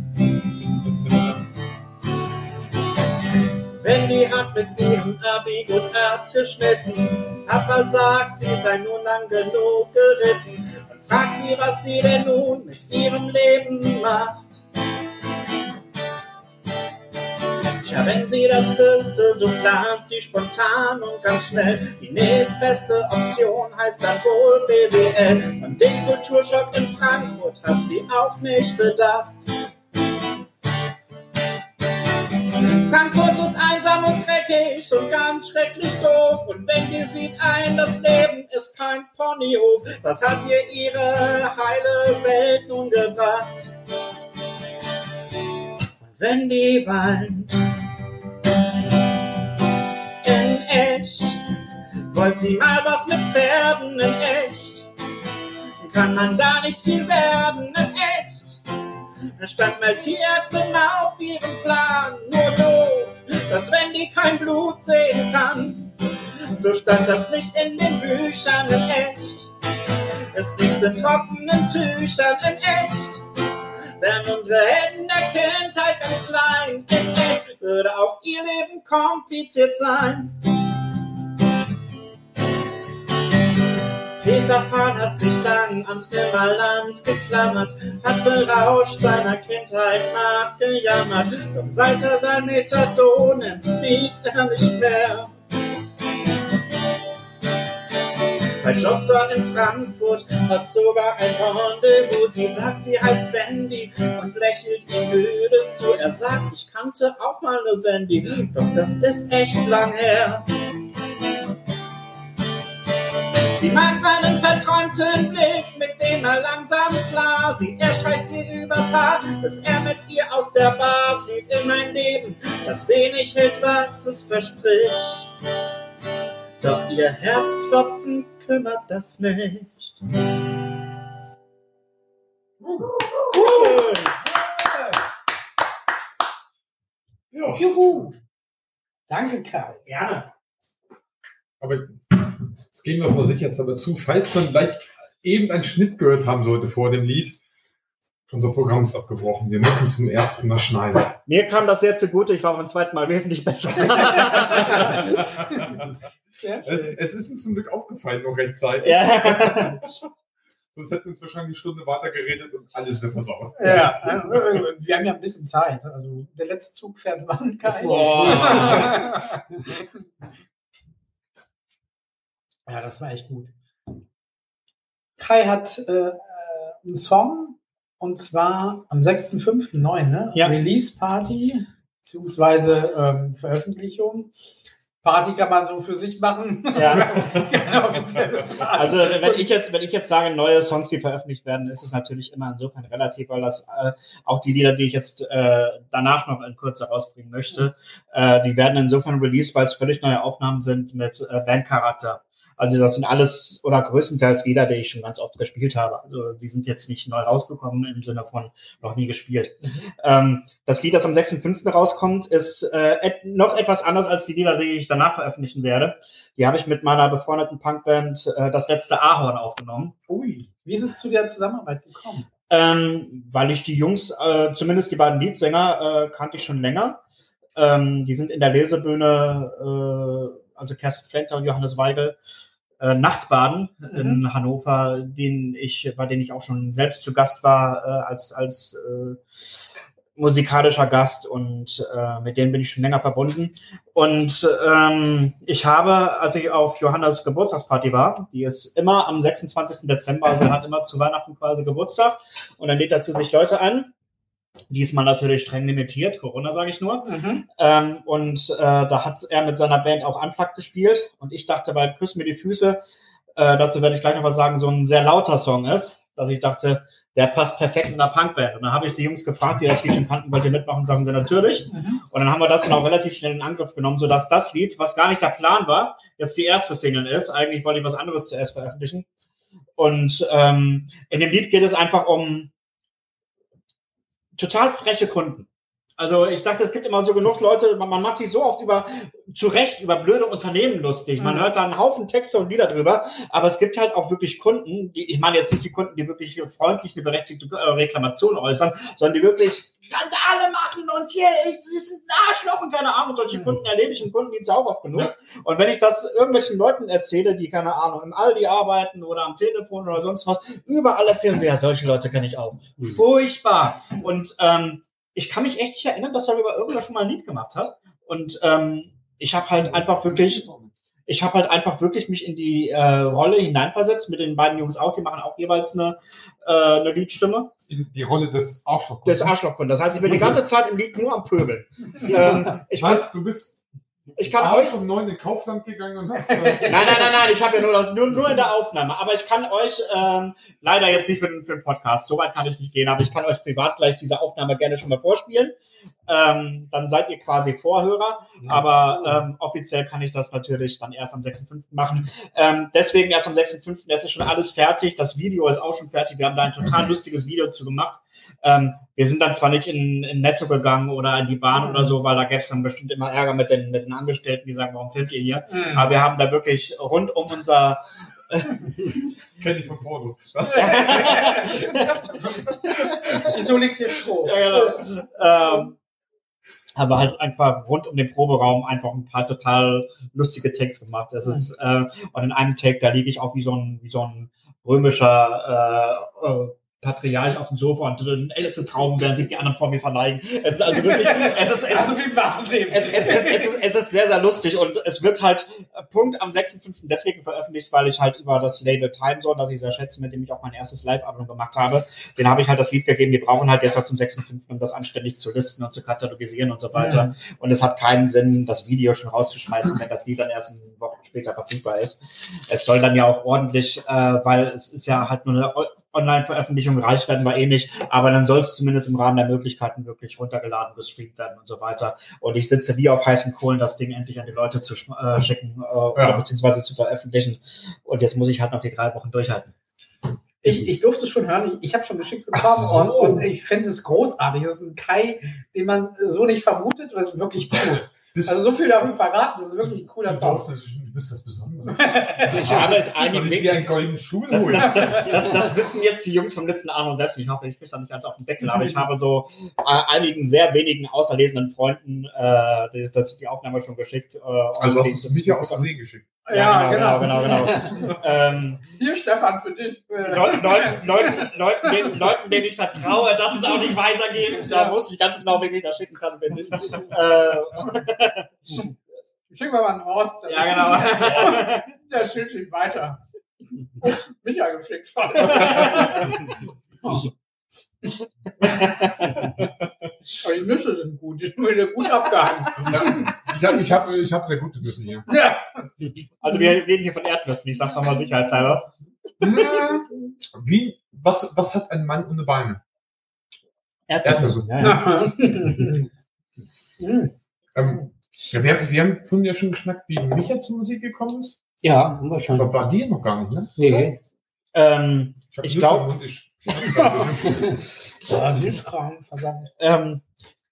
Wendy hat mit ihrem Abi gut abgeschnitten. Papa sagt, sie sei nun lang genug geritten. Und fragt sie, was sie denn nun mit ihrem Leben macht. Tja, wenn sie das wüsste, so plant sie spontan und ganz schnell. Die nächstbeste Option heißt dann wohl BWL. Und den Kulturschock in Frankfurt hat sie auch nicht bedacht. Frankfurt ist einsam und dreckig und ganz schrecklich doof. Und wenn ihr sieht ein, das Leben ist kein Ponyhof, was hat ihr ihre heile Welt nun gebracht? Und wenn die weint, in echt, wollt sie mal was mit Pferden in echt? Kann man da nicht viel werden in echt? Stand mal Tierärztin auf ihrem Plan, nur doof, dass Wendy kein Blut sehen kann. So stand das nicht in den Büchern in echt. Es liegt in trockenen Tüchern in echt. Wären unsere Helden der Kindheit ganz klein, in echt würde auch ihr Leben kompliziert sein. Peter Pan hat sich lang ans Nimmerland geklammert, hat berauscht seiner Kindheit abgejammert. Doch seit er sein Methadon nimmt, er nicht mehr. Bei Jobdon in Frankfurt hat sogar ein Rendezvous. Sie sagt, sie heißt Wendy und lächelt ihm müde zu. Er sagt, ich kannte auch mal eine Wendy, doch das ist echt lang her. Sie mag seinen verträumten Blick, mit dem er langsam klar sieht. Er streicht ihr übers Haar, dass er mit ihr aus der Bar flieht in ein Leben, das wenig hält, was es verspricht. Doch ihr Herzklopfen kümmert das nicht. Ja. Juhu. Danke, Kai. Gerne. Aber jetzt geben wir es mal sicherheitshalber zu, falls man vielleicht eben einen Schnitt gehört haben sollte vor dem Lied. Unser Programm ist abgebrochen. Wir müssen zum ersten Mal schneiden. Mir kam das sehr zugute, ich war beim zweiten Mal wesentlich besser. Es ist uns zum Glück aufgefallen, noch rechtzeitig. ja. Sonst hätten wir uns wahrscheinlich eine Stunde weiter geredet und alles wäre versaut. Ja, wir haben ja ein bisschen Zeit. Also der letzte Zug fährt wann? Kai? Ja, das war echt gut. Kai hat äh, einen Song und zwar am 6.5.9, ne? Ja. Release Party, beziehungsweise ähm, Veröffentlichung. Party kann man so für sich machen. Ja. Also wenn ich jetzt, wenn ich jetzt sage, neue Songs, die veröffentlicht werden, ist es natürlich immer insofern relativ, weil das äh, auch die Lieder, die ich jetzt äh, danach noch in Kürze rausbringen möchte, äh, die werden insofern released, weil es völlig neue Aufnahmen sind mit äh, Bandcharakter. Also das sind alles oder größtenteils Lieder, die ich schon ganz oft gespielt habe. Also die sind jetzt nicht neu rausgekommen im Sinne von noch nie gespielt. Ähm, das Lied, das am 6.5. rauskommt, ist äh, et noch etwas anders als die Lieder, die ich danach veröffentlichen werde. Die habe ich mit meiner befreundeten Punkband äh, Das letzte Ahorn aufgenommen. Ui, wie ist es zu der Zusammenarbeit gekommen? Ähm, weil ich die Jungs, äh, zumindest die beiden Leadsänger, äh, kannte ich schon länger. Ähm, die sind in der Lesebühne, äh, also Kerstin Flenter und Johannes Weigel, äh, Nachtbaden in Hannover, den ich, bei denen ich auch schon selbst zu Gast war, äh, als, als äh, musikalischer Gast und äh, mit denen bin ich schon länger verbunden. Und ähm, ich habe, als ich auf Johannas Geburtstagsparty war, die ist immer am 26. Dezember, also er hat immer zu Weihnachten quasi Geburtstag und dann lädt er zu sich Leute ein. Diesmal natürlich streng limitiert, Corona sage ich nur. Ähm, und äh, da hat er mit seiner Band auch Unplugged gespielt. Und ich dachte, weil Küss mir die Füße, äh, dazu werde ich gleich noch was sagen, so ein sehr lauter Song ist, dass ich dachte, der passt perfekt in einer Punkband. Und dann habe ich die Jungs gefragt, die das Lied schon kannten, wollt ihr mitmachen? Sagen sie natürlich. Und dann haben wir das dann auch relativ schnell in Angriff genommen, sodass das Lied, was gar nicht der Plan war, jetzt die erste Single ist. Eigentlich wollte ich was anderes zuerst veröffentlichen. Und ähm, in dem Lied geht es einfach um total freche Kunden. Also ich dachte, es gibt immer so genug Leute, man man macht sich so oft über zu Recht über blöde Unternehmen lustig. Man Mhm. hört da einen Haufen Texte und Lieder drüber, aber es gibt halt auch wirklich Kunden, die, ich meine jetzt nicht die Kunden, die wirklich freundlich eine berechtigte äh, Reklamation äußern, sondern die wirklich Skandale machen und hier, ich, sie sind ein Arschloch und keine Ahnung, solche Kunden erlebe ich im Kundendienst auch oft genug. Ja. Und wenn ich das irgendwelchen Leuten erzähle, die, keine Ahnung, im Aldi arbeiten oder am Telefon oder sonst was, überall erzählen sie, ja, solche Leute kenne ich auch. Mhm. Furchtbar. Und ähm, ich kann mich echt nicht erinnern, dass darüber irgendwer schon mal ein Lied gemacht hat. Und ähm, ich habe halt einfach wirklich, ich habe halt einfach wirklich mich in die äh, Rolle hineinversetzt, mit den beiden Jungs auch, die machen auch jeweils eine, äh, eine Liedstimme In die Rolle des Arschlochs. des Arschlochkunden. Das heißt, ich bin die ganze Zeit im Lied nur am Pöbeln. ähm, ich, weiß, du bist ich kann euch um neun in Kaufland gegangen und hast. Äh, Nein, nein, nein, nein, ich habe ja nur das nur, nur in der Aufnahme. Aber ich kann euch ähm, leider jetzt nicht für den, für den Podcast, soweit kann ich nicht gehen, aber ich kann euch privat gleich diese Aufnahme gerne schon mal vorspielen. Ähm, dann seid ihr quasi Vorhörer, aber ähm, offiziell kann ich das natürlich dann erst am 6.5. machen. Ähm, deswegen erst am 6.5. Es ist schon alles fertig. Das Video ist auch schon fertig. Wir haben da ein total lustiges Video zu gemacht. Ähm, wir sind dann zwar nicht in, in Netto gegangen oder in die Bahn oder so, weil da gäbe es dann bestimmt immer Ärger mit den, mit den Angestellten, die sagen, warum filmt ihr hier? Mhm. Aber wir haben da wirklich rund um unser Kenn ich von Pornos. Wieso liegt hier Stroh? ja, genau. ähm, aber halt einfach rund um den Proberaum einfach ein paar total lustige Takes gemacht. Das ist äh, und in einem Take da liege ich auch wie so ein wie so ein römischer äh, äh, Patriarch auf dem Sofa und drin älteste Trauben, während sich die anderen vor mir verleihen. Es ist also wirklich, es ist, es Also es, es, es, es, ist, es ist sehr, sehr lustig und es wird halt äh, Punkt am 6.5. deswegen veröffentlicht, weil ich halt über das Label Time Zone, das ich sehr schätze, mit dem ich auch mein erstes Live-Album gemacht habe, den habe ich halt das Lied gegeben, die brauchen halt jetzt auch zum 6.5., um das anständig zu listen und zu katalogisieren und so weiter. Und es hat keinen Sinn, das Video schon rauszuschmeißen, wenn das Lied dann erst eine Woche später verfügbar ist. Es soll dann ja auch ordentlich, äh, weil es ist ja halt nur eine O- Online-Veröffentlichung, reicht werden wir eh nicht, aber dann soll es zumindest im Rahmen der Möglichkeiten wirklich runtergeladen, gestreamt werden und so weiter. Und ich sitze wie auf heißen Kohlen, das Ding endlich an die Leute zu sch- äh, schicken äh, oder beziehungsweise zu veröffentlichen. Und jetzt muss ich halt noch die drei Wochen durchhalten. Ich, ich durfte es schon hören, ich, ich habe schon geschickt bekommen so. und, und ich finde es großartig. Das ist ein Kai, den man so nicht vermutet und das ist wirklich cool. Bist, Also so viel darf ich verraten, das ist wirklich ein cooler du, Song. durftest, du bist was Besonderes. Ich habe es Soll einigen ich dir einen goldenen Schuh Das, das, das, das, das wissen jetzt die Jungs vom letzten Abend selbst. Ich hoffe, ich kriege da nicht ganz auf den Deckel, aber ich habe so äh, einigen sehr wenigen außerlesenden Freunden äh, das, die Aufnahme schon geschickt. Äh, Also und hast du es mich ja aus Versehen geschickt. Ja, genau, genau, genau. genau. ähm, Hier, Stefan, für dich. Leuten, Leuten, Leuten, Leuten, denen, Leuten, denen ich vertraue, dass es auch nicht weitergeht. Da wusste ich ganz genau, wen ich da schicken kann, wenn nicht. Äh, Schicken wir mal einen Horst. ja, genau. Der schickt sich weiter. Ups, mich ja geschickt schon. Aber die Nüsse sind gut, die sind wieder gut abgehangen. Ja, ich habe ich hab, ich hab sehr gute Nüsse hier. Ja. Also wir reden hier von Erdnüssen, ich sag's nochmal sicherheitshalber. Wie, was, was hat ein Mann ohne Beine? Erdnüsse. Ja, ja. Hm. Ähm, ja, wir, haben- wir haben vorhin ja schon geschnackt, wie Micha zur Musik gekommen ist. Ja, wir Aber bei dir noch gar nicht, ne? Nee. Ähm, Ich Nüsse glaub- im Mund, ich Ja, Süßkram, verdammt. ähm,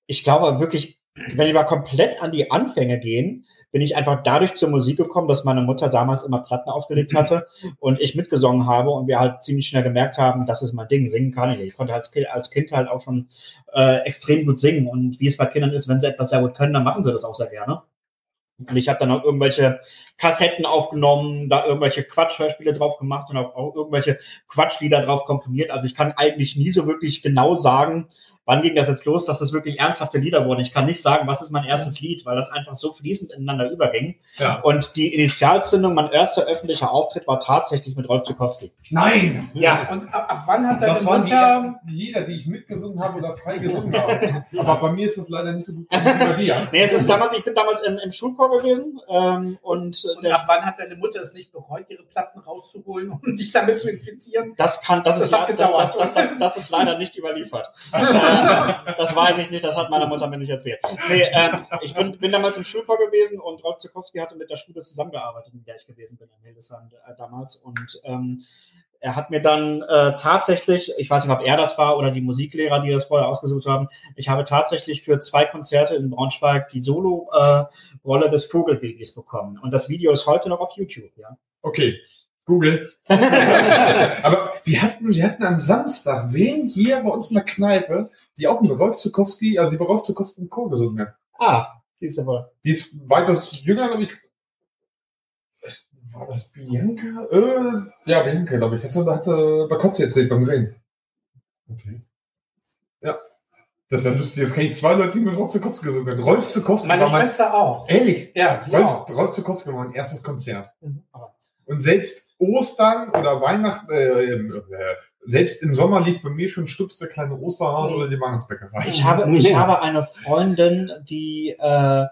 ich glaube wirklich, wenn wir mal komplett an die Anfänge gehen, bin ich einfach dadurch zur Musik gekommen, dass meine Mutter damals immer Platten aufgelegt hatte und ich mitgesungen habe und wir halt ziemlich schnell gemerkt haben, das ist mein Ding, singen kann ich. Ich konnte als Kind, als Kind halt auch schon äh, extrem gut singen und wie es bei Kindern ist, wenn sie etwas sehr gut können, dann machen sie das auch sehr gerne. Und ich habe dann auch irgendwelche Kassetten aufgenommen, da irgendwelche Quatschhörspiele drauf gemacht und auch, irgendwelche Quatschlieder drauf komponiert. Also ich kann eigentlich nie so wirklich genau sagen, wann ging das jetzt los, dass das wirklich ernsthafte Lieder wurden. Ich kann nicht sagen, was ist mein erstes Lied, weil das einfach so fließend ineinander überging. Ja. Und die Initialzündung, mein erster öffentlicher Auftritt war tatsächlich mit Rolf Zukowski. Nein! Ja, Und ab, ab wann hat deine Das waren die ersten Lieder, die ich mitgesungen habe oder frei gesungen habe. Aber bei mir ist es leider nicht so gut wie bei dir. nee, es ist damals, ich bin damals im, im Schulchor gewesen ähm, und, Und der, ab wann hat deine Mutter es nicht bereut, ihre Platten rauszuholen und sich damit zu infizieren? das kann, das, Das ist, das, das, das, das, das ist leider nicht überliefert. äh, das weiß ich nicht, das hat meine Mutter mir nicht erzählt. Nee, ähm, ich bin, bin damals im Schulchor gewesen und Rolf Zukowski hatte mit der Schule zusammengearbeitet, in der ich gewesen bin in Hildesheim äh, damals. Und ähm, er hat mir dann äh, tatsächlich, ich weiß nicht, ob er das war oder die Musiklehrer, die das vorher ausgesucht haben, ich habe tatsächlich für zwei Konzerte in Braunschweig die Solo-Rolle des Vogelbabys bekommen. Und das Video ist heute noch auf YouTube, ja. Okay, Google. Aber wir hatten, wir hatten am Samstag wen hier bei uns in der Kneipe, die auch mit Rolf Zukowski, also die bei Rolf Zukowski im Chor gesungen hat. Ah, siehst du wohl. Die ist weitaus jünger, glaube ich. War das Bianca? Äh, ja, Bianca, glaube ich. Hat sie, hat sie bei Kotze erzählt beim Reden. Okay. Ja. Das ist ja lustig. Jetzt kann ich zwei Leute, die mit Rolf Zukowski gesungen haben. Rolf Zukowski Meine war mein, Schwester auch. ehrlich, Ja, die Rolf, auch. Rolf Zukowski war mein erstes Konzert. Mhm. Und selbst Ostern oder Weihnachten, äh, äh, selbst im Sommer lief bei mir schon Stups der kleine Osterhase oder die Weihnachtsbäckerei. Ich habe, ich habe eine Freundin, die äh,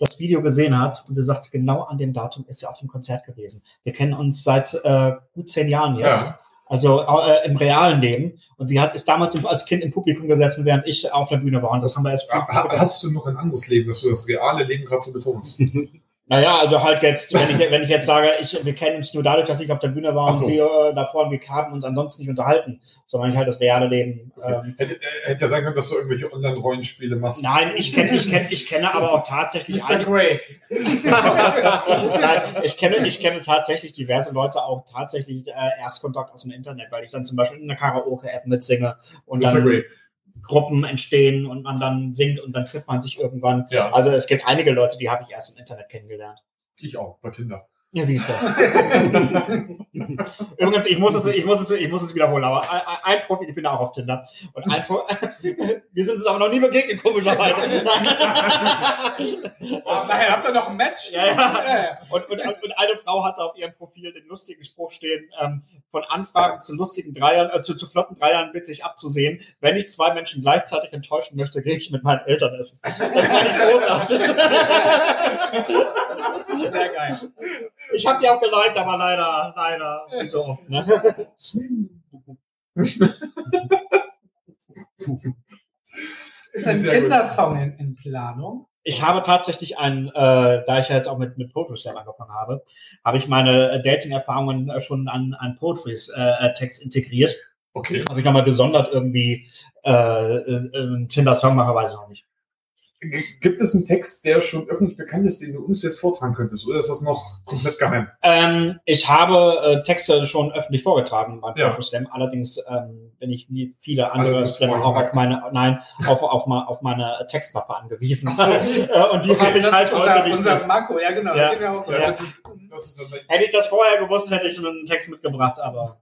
das Video gesehen hat und sie sagt, genau an dem Datum ist sie auf dem Konzert gewesen. Wir kennen uns seit äh, gut zehn Jahren jetzt. Ja. Also äh, im realen Leben. Und sie hat ist damals im- als Kind im Publikum gesessen, während ich auf der Bühne war. Und das haben wir erst. Ha- ha- Hast du noch ein anderes Leben, dass du das reale Leben gerade so betonst? Naja, also halt jetzt, wenn ich, wenn ich jetzt sage, ich, wir kennen uns nur dadurch, dass ich auf der Bühne war so. und sie äh, davor und wir haben uns ansonsten nicht unterhalten, sondern ich halt das reale Leben. Ähm, Hätte, äh, hätte ja sein können, dass du irgendwelche Online-Rollenspiele machst. nein, ich kenne, ich kenne, ich kenne aber auch tatsächlich Mr. Grey. Nein, ich kenne, ich kenne tatsächlich diverse Leute auch tatsächlich äh, Erstkontakt aus dem Internet, weil ich dann zum Beispiel in einer Karaoke-App mitsinge und Mr. dann Grey. Gruppen entstehen und man dann singt und dann trifft man sich irgendwann. Ja, Also es gibt einige Leute, die habe ich erst im Internet kennengelernt. ich auch, bei Tinder. Ja, siehst du. Übrigens, ich muss es, ich muss es, ich muss es wiederholen, aber ein, ein Profil, ich bin auch auf Tinder. Und ein wir sind uns aber noch nie begegnet, komischerweise. Aber nachher habt ihr noch ein Match. Ja, ja. ja. Und, und, und eine Frau hatte auf ihrem Profil den lustigen Spruch stehen, ähm, von Anfragen zu lustigen Dreiern, äh, zu, zu flotten Dreiern bitte ich abzusehen. Wenn ich zwei Menschen gleichzeitig enttäuschen möchte, gehe ich mit meinen Eltern essen. Das fand ich großartig. Sehr geil. Ich habe die auch geliked, aber leider, leider, nicht so oft. Ne? Ist ein. Tinder-Song in, in Planung. Ich habe tatsächlich einen, äh, da ich ja jetzt auch mit, mit Poetry angefangen habe, habe ich meine äh, Dating-Erfahrungen äh, schon an, an Poetry-Text integriert. Okay. Ob ich nochmal gesondert irgendwie äh, äh, einen Tinder-Song mache, weiß ich noch nicht. Gibt es einen Text, der schon öffentlich bekannt ist, den du uns jetzt vortragen könntest? Oder ist das noch komplett geheim? Ähm, ich habe äh, Texte schon öffentlich vorgetragen beim Ja. Slam. Allerdings ähm, bin ich wie viele andere Slammer auch auf meine, nein, auf, auf, auf meine Textmappe angewiesen. So. Äh, Und die Okay, habe ich halt ist heute unser, nicht unser mit. Marco, ja genau. Ja. Auch so. Ja. Dann Hätte ich das vorher gewusst, hätte ich einen Text mitgebracht, aber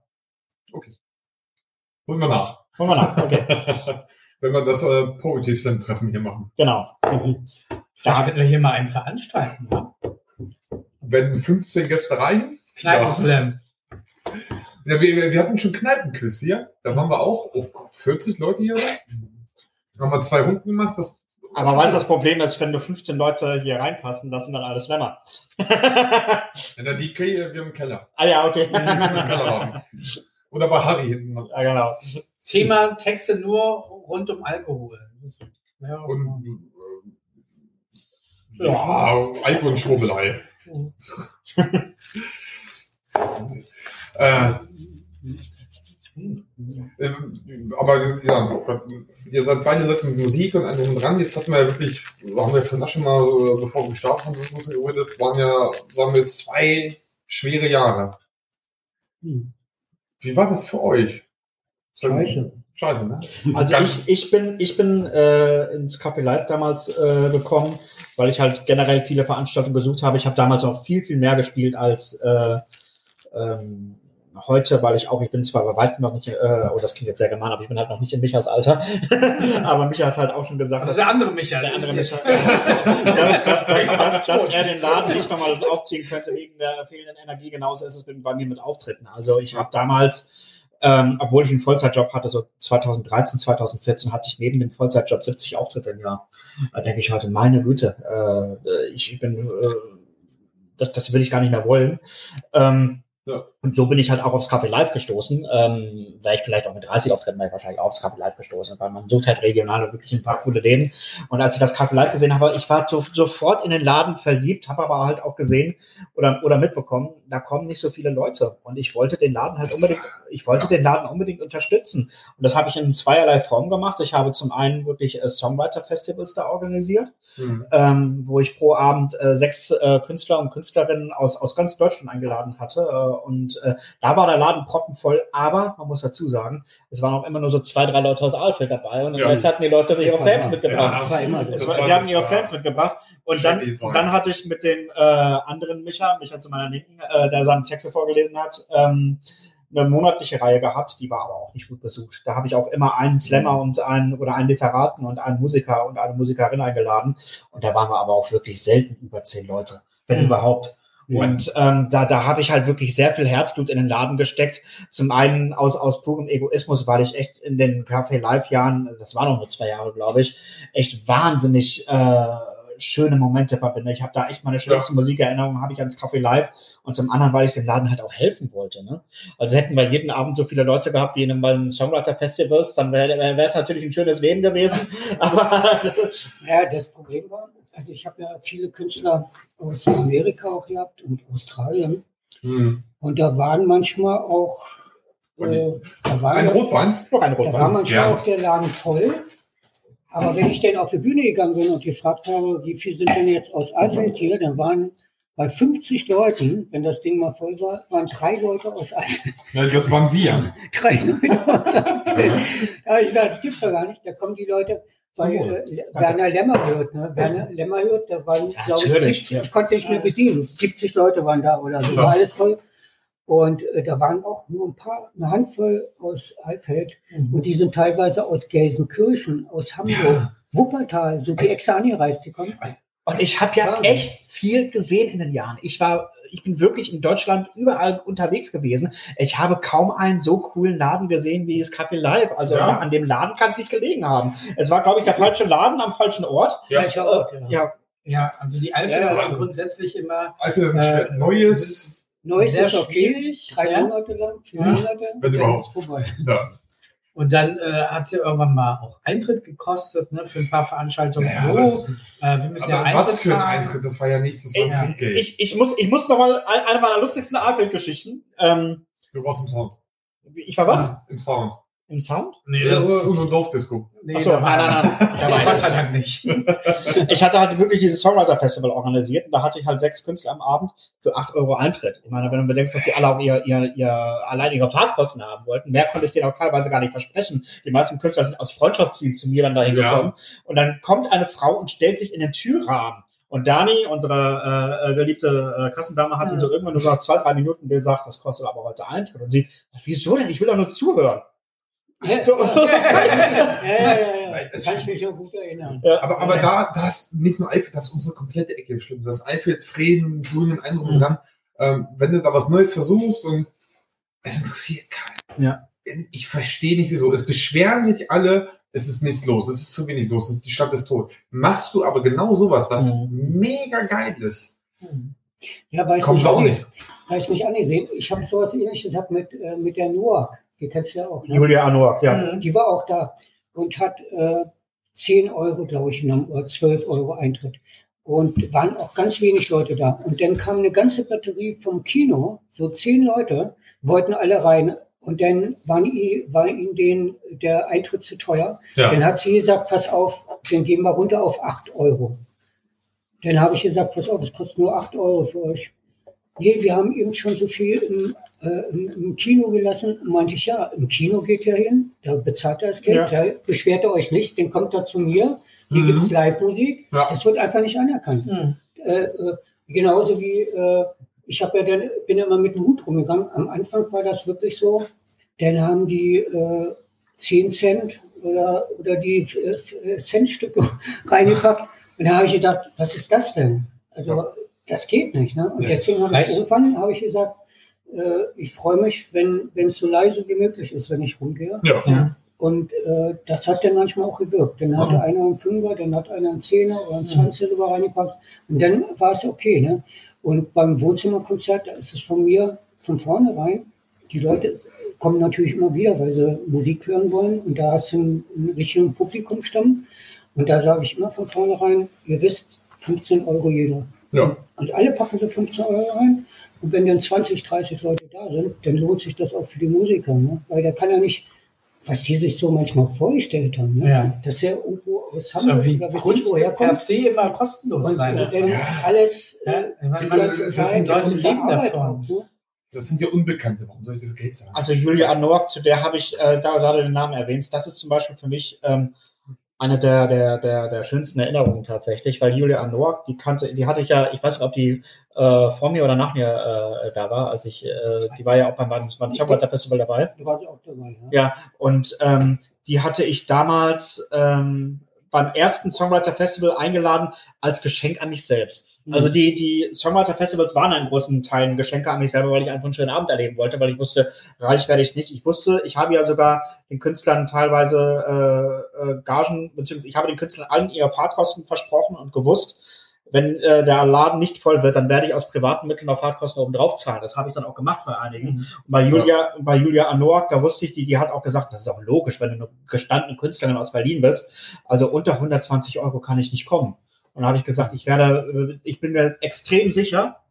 Holen wir nach. holen wir nach. Okay, Wenn wir das äh, Poetry Slam Treffen hier machen. genau. Vielleicht könnten wir hier mal einen veranstalten. Ne? Wenn 15 Gäste reichen. Kneipenslam. Ja, wir, wir hatten schon Kneipenquiz hier. Da waren wir auch oh, 40 Leute hier. Da haben wir zwei Runden gemacht. Das, Aber weißt du, das Problem ist, wenn du 15 Leute hier reinpassen, das sind dann alles Slammer. der DK, äh, wir haben einen Keller. ah ja, okay. Keller. Oder bei Harry hinten. ja, genau. Thema Texte nur rund um Alkohol. Ja, Und äh, ja, Alkohol und Schwurbelei. äh, ähm, aber ja, ihr seid beide Leute mit Musik und und dran. Jetzt hatten wir ja wirklich, haben wir von schon mal, so, bevor wir gestartet haben, das muss geredet, waren ja, waren wir zwei schwere Jahre. Hm. Wie war das für euch? Scheiße. Scheiße, ne? Also ich, ich bin, ich bin äh, ins Café Live damals äh, gekommen, weil ich halt generell viele Veranstaltungen gesucht habe. Ich habe damals auch viel, viel mehr gespielt als äh, ähm, heute, weil ich auch, ich bin zwar bei weitem noch nicht, äh, oh, das klingt jetzt sehr gemein, aber ich bin halt noch nicht in Michas Alter. aber Micha hat halt auch schon gesagt, Das ist dass der andere Michael. der andere Micha, dass, dass, dass, dass, dass er den Laden nicht nochmal aufziehen könnte wegen der fehlenden Energie. Genauso ist es bei mir mit Auftritten. Also ich habe damals ähm, obwohl ich einen Vollzeitjob hatte, so 2013, 2014 hatte ich neben dem Vollzeitjob 70 Auftritte im Jahr. Da denke ich heute, meine Güte, äh, ich bin, äh, das, das will ich gar nicht mehr wollen. Ähm, Ja. Und so bin ich halt auch aufs Café Live gestoßen. Ähm, wäre ich vielleicht auch mit 30 auftreten, wäre ich wahrscheinlich auch aufs Café Live gestoßen, weil man sucht halt regional wirklich ein paar coole Läden. Und als ich das Café Live gesehen habe, ich war so, sofort in den Laden verliebt, habe aber halt auch gesehen oder, oder mitbekommen, da kommen nicht so viele Leute. Und ich wollte den Laden halt Das unbedingt, ich wollte ja. den Laden unbedingt unterstützen. Und das habe ich in zweierlei Form gemacht. Ich habe zum einen wirklich äh, Songwriter-Festivals da organisiert Mhm. ähm, wo ich pro Abend äh, sechs äh, Künstler und Künstlerinnen aus, aus ganz Deutschland eingeladen hatte. Und äh, da war der Laden proppenvoll, aber man muss dazu sagen, es waren auch immer nur so zwei, drei Leute aus Alfeld dabei und Ja. ja. hatten die Leute ihre Das Fans wahr. mitgebracht. Ja. Das war immer Das war, die haben das ihre Fans mitgebracht. Und dann, dann hatte ich mit dem äh, anderen Micha, Micha zu meiner Linken, äh, der seine Texte vorgelesen hat, ähm, eine monatliche Reihe gehabt, die war aber auch nicht gut besucht. Da habe ich auch immer einen Slammer und einen oder einen Literaten und einen Musiker und eine Musikerin eingeladen. Und da waren wir aber auch wirklich selten über zehn Leute, wenn Mhm. überhaupt. Und ähm, da, da habe ich halt wirklich sehr viel Herzblut in den Laden gesteckt. Zum einen aus, aus purem Egoismus, weil ich echt in den Café Live-Jahren, das war noch nur zwei Jahre, glaube ich, echt wahnsinnig äh, schöne Momente verbinde. Ich habe da echt meine schönsten Musikerinnerungen, habe ich ans Café Live. Und zum anderen, weil ich dem Laden halt auch helfen wollte. Ne? Also hätten wir jeden Abend so viele Leute gehabt wie in einem Songwriter-Festivals, dann wäre wär es natürlich ein schönes Leben gewesen. Aber Ja, das Problem war, also ich habe ja viele Künstler aus Amerika auch gehabt und Australien. Mhm. Und da waren manchmal auch, äh, da waren Ein Rotwein? noch ein Da war Rotwein. manchmal Ja. auch der Laden voll. Aber wenn ich dann auf die Bühne gegangen bin und gefragt habe, wie viel sind denn jetzt aus Alfeld hier, dann waren bei 50 Leuten, wenn das Ding mal voll war, waren drei Leute aus Alfeld. Ja, das waren wir. Drei Leute aus Alfeld. Ja, ich dachte, das gibt's doch gar nicht. Da kommen die Leute, weil äh, Werner Lämmer hört, ne? Werner Lämmer hört, da waren, Ja, glaube ich, natürlich, 70, ja. ich konnte nicht mehr bedienen. 70 Leute waren da oder so, war alles voll. Und äh, da waren auch nur ein paar, eine Handvoll aus Alfeld. Und die sind teilweise aus Gelsenkirchen, aus Hamburg, Ja. Wuppertal, sind die extra angereist, die kommen. Und ich habe ja echt viel gesehen in den Jahren. Ich war, ich bin wirklich in Deutschland überall unterwegs gewesen. Ich habe kaum einen so coolen Laden gesehen wie das Café Live. Also Ja. an dem Laden kann es nicht gelegen haben. Es war, glaube ich, der falsche Laden am falschen Ort. Ja. Welcher Ort, Äh, ja. ja, also die Alpha Ja, so. grundsätzlich immer Alfred ist ein Äh, schwer- neues. Neues sehr ist okay. schwierig. Drei. Monate lang, vier Ja. Monate. Wenn überhaupt. ist vorbei. Ja. Und dann äh, hat es ja irgendwann mal auch Eintritt gekostet ne, für ein paar Veranstaltungen. Ja, oh, das- äh, wir müssen ja Eintritt was für ein. Eintritt, das war ja nichts, das war Ja. ein Trinkgeld. ich, ich muss, ich muss noch mal ein- eine meiner lustigsten Alfred-Geschichten. Ähm, Du warst im Sound. ich war was? Im Sound. Im Sound? Nee, Also unsere Dorfdisco. nee Ach so, nein, nein, nein. Ich Gott sei Dank nicht. ich hatte halt wirklich dieses Songwriter-Festival organisiert und da hatte ich halt sechs Künstler am Abend für 8 Euro Eintritt. Ich meine, wenn du bedenkst, dass die alle auch ihr, ihr, ihr allein ihre Fahrtkosten haben wollten, mehr konnte ich denen auch teilweise gar nicht versprechen. Die meisten Künstler sind aus Freundschaftsdienst zu mir dann dahin Ja. gekommen. Und dann kommt eine Frau und stellt sich in den Türrahmen. Und Dani, unsere äh, äh, geliebte äh, Kassendame, hat Ja. so irgendwann nur nach zwei, drei Minuten gesagt, das kostet aber heute Eintritt. Und sie, wieso denn? Ich will doch nur zuhören. Ja, So. ja, ja, ja, Kann ich mich noch gut erinnern. Ja. Aber, aber da, da ist nicht nur Eifeld, das ist unsere komplette Ecke schlimm. Das ist Eifeld, Frieden, Grünen, ein drum und dran. Ähm, wenn du da was Neues versuchst und es interessiert keinen. Ja. Ich verstehe nicht wieso. Es beschweren sich alle, es ist nichts los, es ist zu wenig los, es ist, die Stadt ist tot. Machst du aber genau sowas, was Mhm. mega geil ist, Ja, weiß kommst nicht, du auch nicht. Weiß nicht angesehen. Ich habe sowas ähnliches gehabt mit, äh, mit der Noak. Die kennst du ja auch. Ne? Julia Anuak, ja. Mhm. Die war auch da und hat äh, 10 Euro, glaube ich, genommen, oder 12 Euro Eintritt. Und waren auch ganz wenig Leute da. Und dann kam eine ganze Batterie vom Kino, so zehn Leute, wollten alle rein. Und dann waren war ihnen den, der Eintritt zu teuer. Ja. Dann hat sie gesagt, pass auf, dann gehen wir runter auf 8 Euro. Dann habe ich gesagt, pass auf, es kostet nur 8 Euro für euch. Nee, wir haben eben schon so viel im, im, im Kino gelassen. Und meinte ich, ja, im Kino geht ihr hin, da bezahlt er das Geld, da beschwert ihr euch nicht, dann kommt er zu mir, hier Mhm. gibt's Live-Musik. Ja. Das wird einfach nicht anerkannt. Mhm. Äh, äh, genauso wie, äh, ich habe ja dann, bin ja immer mit dem Hut rumgegangen. Am Anfang war das wirklich so, dann haben die äh, 10 Cent oder, oder die äh, Centstücke reingepackt. Und da habe ich gedacht, was ist das denn? Also das geht nicht. Ne? Und deswegen habe ich irgendwann habe ich gesagt, äh, ich freue mich, wenn es so leise wie möglich ist, wenn ich rumgehe. Ja. Ja. Und äh, das hat dann manchmal auch gewirkt. Dann hatte Ja. einer einen Fünfer, dann hat einer einen Zehner oder einen Zwanziger sogar reingepackt. Und dann war es okay. Ne? Und beim Wohnzimmerkonzert, da ist es von mir von vornherein, die Leute kommen natürlich immer wieder, weil sie Musik hören wollen und da hast du einen, einen richtigen Publikumsstamm. Und da sage ich immer von vornherein, ihr wisst, 15 Euro jeder. Ja. Und alle packen so 15 Euro rein. Und wenn dann 20, 30 Leute da sind, dann lohnt sich das auch für die Musiker. Ne? Weil der kann ja nicht, was die sich so manchmal vorgestellt haben, ne? Ja. dass der irgendwo aus So Hamburg wie oder weiß nicht, Kunst woher per kommt. se immer kostenlos Und, sein. und dann Ja. alles Ja, äh, meine, das Leute, die unter leben davon. ne? Das sind ja Unbekannte. Warum soll ich dafür Geld zahlen? Also Julia Nork, zu der habe ich äh, da gerade den Namen erwähnt. Das ist zum Beispiel für mich ähm, eine der, der, der, der schönsten Erinnerungen tatsächlich, weil Julia Nork, die kannte, die hatte ich ja, ich weiß nicht, ob die äh, vor mir oder nach mir äh, da war, als ich, äh, die war ja auch beim, beim Songwriter Festival dabei. Da war sie auch dabei. Ja. Ja, und ähm, die hatte ich damals ähm, beim ersten Songwriter Festival eingeladen als Geschenk an mich selbst. Also die, die Songwriter Festivals waren in großen Teilen Geschenke an mich selber, weil ich einfach einen schönen Abend erleben wollte, weil ich wusste, reich werde ich nicht. Ich wusste, ich habe ja sogar den Künstlern teilweise äh, äh, Gagen, beziehungsweise ich habe den Künstlern allen ihre Fahrtkosten versprochen und gewusst, wenn äh, der Laden nicht voll wird, dann werde ich aus privaten Mitteln auf Fahrtkosten oben drauf zahlen. Das habe ich dann auch gemacht bei einigen. Und bei Julia, bei Julia Anork, da wusste ich, die, die hat auch gesagt, das ist auch logisch, wenn du eine gestandene Künstlerin aus Berlin bist. Also unter 120 Euro kann ich nicht kommen. Und da habe ich gesagt, ich werde, äh, ich bin mir extrem sicher,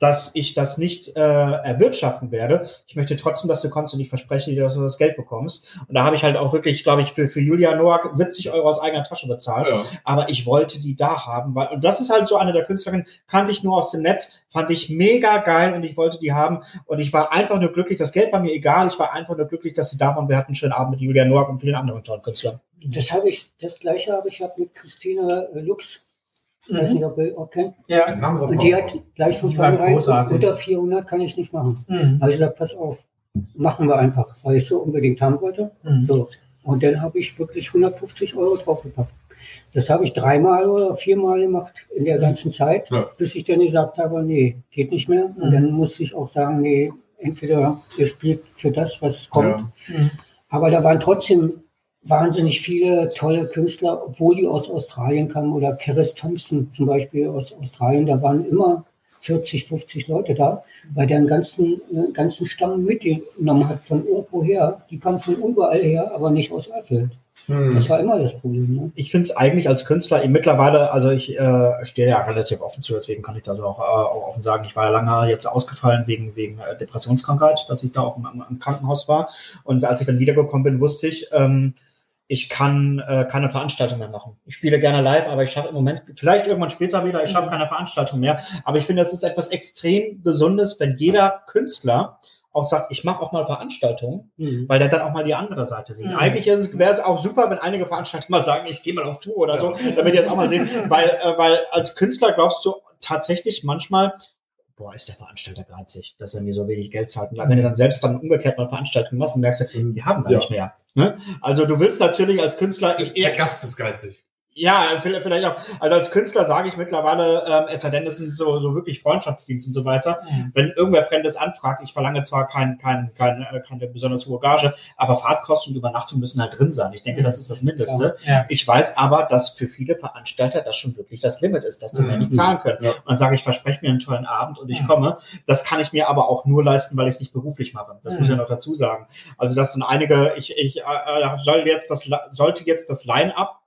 dass ich das nicht äh, erwirtschaften werde. Ich möchte trotzdem, dass du kommst und ich verspreche dir, dass du das Geld bekommst. Und da habe ich halt auch wirklich, glaube ich, für, für Julia Noack 70 Euro aus eigener Tasche bezahlt. Ja. Aber ich wollte die da haben, weil, und das ist halt so eine der Künstlerinnen, kannte ich nur aus dem Netz, fand ich mega geil und ich wollte die haben. Und ich war einfach nur glücklich, das Geld war mir egal, ich war einfach nur glücklich, dass sie da waren. Wir hatten einen schönen Abend mit Julia Noack und vielen anderen tollen Künstlern. Das habe ich, das gleiche habe ich gehabt mit Christina Lux. Ich weiß nicht, ob ihr auch kennt. Ja. Und die hat gleich von vornherein unter 400 kann ich nicht machen. Mhm. habe ich gesagt, pass auf, machen wir einfach, weil ich so unbedingt haben wollte. Mhm. So. Und dann habe ich wirklich 150 Euro draufgepackt. Das habe ich dreimal oder viermal gemacht in der ganzen Zeit, Ja. bis ich dann gesagt habe, nee, geht nicht mehr. Und Mhm. dann musste ich auch sagen, nee, entweder ihr spielt für das, was kommt. Ja. Mhm. Aber da waren trotzdem wahnsinnig viele tolle Künstler, obwohl die aus Australien kamen oder Keris Thompson zum Beispiel aus Australien, da waren immer 40, 50 Leute da, weil der einen ganzen, einen ganzen Stamm mitgenommen hat von irgendwoher. Die kamen von überall her, aber nicht aus Eifeld. Hm. Das war immer das Problem. Ne? ich finde es eigentlich als Künstler mittlerweile, also ich äh, stehe ja relativ offen zu, deswegen kann ich das auch, äh, auch offen sagen. Ich war ja lange jetzt ausgefallen wegen, wegen äh, Depressionskrankheit, dass ich da auch im, im Krankenhaus war. Und als ich dann wiedergekommen bin, wusste ich, ähm, ich kann äh, keine Veranstaltung mehr machen. Ich spiele gerne live, aber ich schaffe im Moment, vielleicht irgendwann später wieder, ich schaffe keine Veranstaltung mehr. Aber ich finde, das ist etwas extrem Gesundes, wenn jeder Künstler auch sagt, ich mache auch mal Veranstaltungen, Mhm. weil der dann auch mal die andere Seite sieht. Mhm. Eigentlich es, wäre es auch super, wenn einige Veranstalter mal sagen, ich gehe mal auf Tour oder so, damit die das auch mal sehen. Weil, äh, weil als Künstler glaubst du tatsächlich manchmal, boah, ist der Veranstalter geizig, dass er mir so wenig Geld zahlt. Und wenn du dann selbst dann umgekehrt mal Veranstaltungen machst, merkst du, wir haben gar Ja. nicht mehr. Ne? Also du willst natürlich als Künstler, ich, Der Gast ist geizig. Ja, vielleicht auch. Also als Künstler sage ich mittlerweile, ähm, es sei denn, es sind so, so wirklich Freundschaftsdienste und so weiter. Mhm. Wenn irgendwer Fremdes anfragt, ich verlange zwar kein, kein, kein, äh, keine besonders hohe Gage, aber Fahrtkosten und Übernachtung müssen halt drin sein. Ich denke, das ist das Mindeste. Ja. Ich weiß aber, dass für viele Veranstalter das schon wirklich das Limit ist, dass die mehr nicht Mhm. zahlen können. Ja. Und dann sage ich, verspreche mir einen tollen Abend und ich Mhm. komme. Das kann ich mir aber auch nur leisten, weil ich es nicht beruflich mache. Das Mhm. muss ich ja noch dazu sagen. Also das sind einige, ich, ich äh, soll jetzt das, sollte jetzt das Line-Up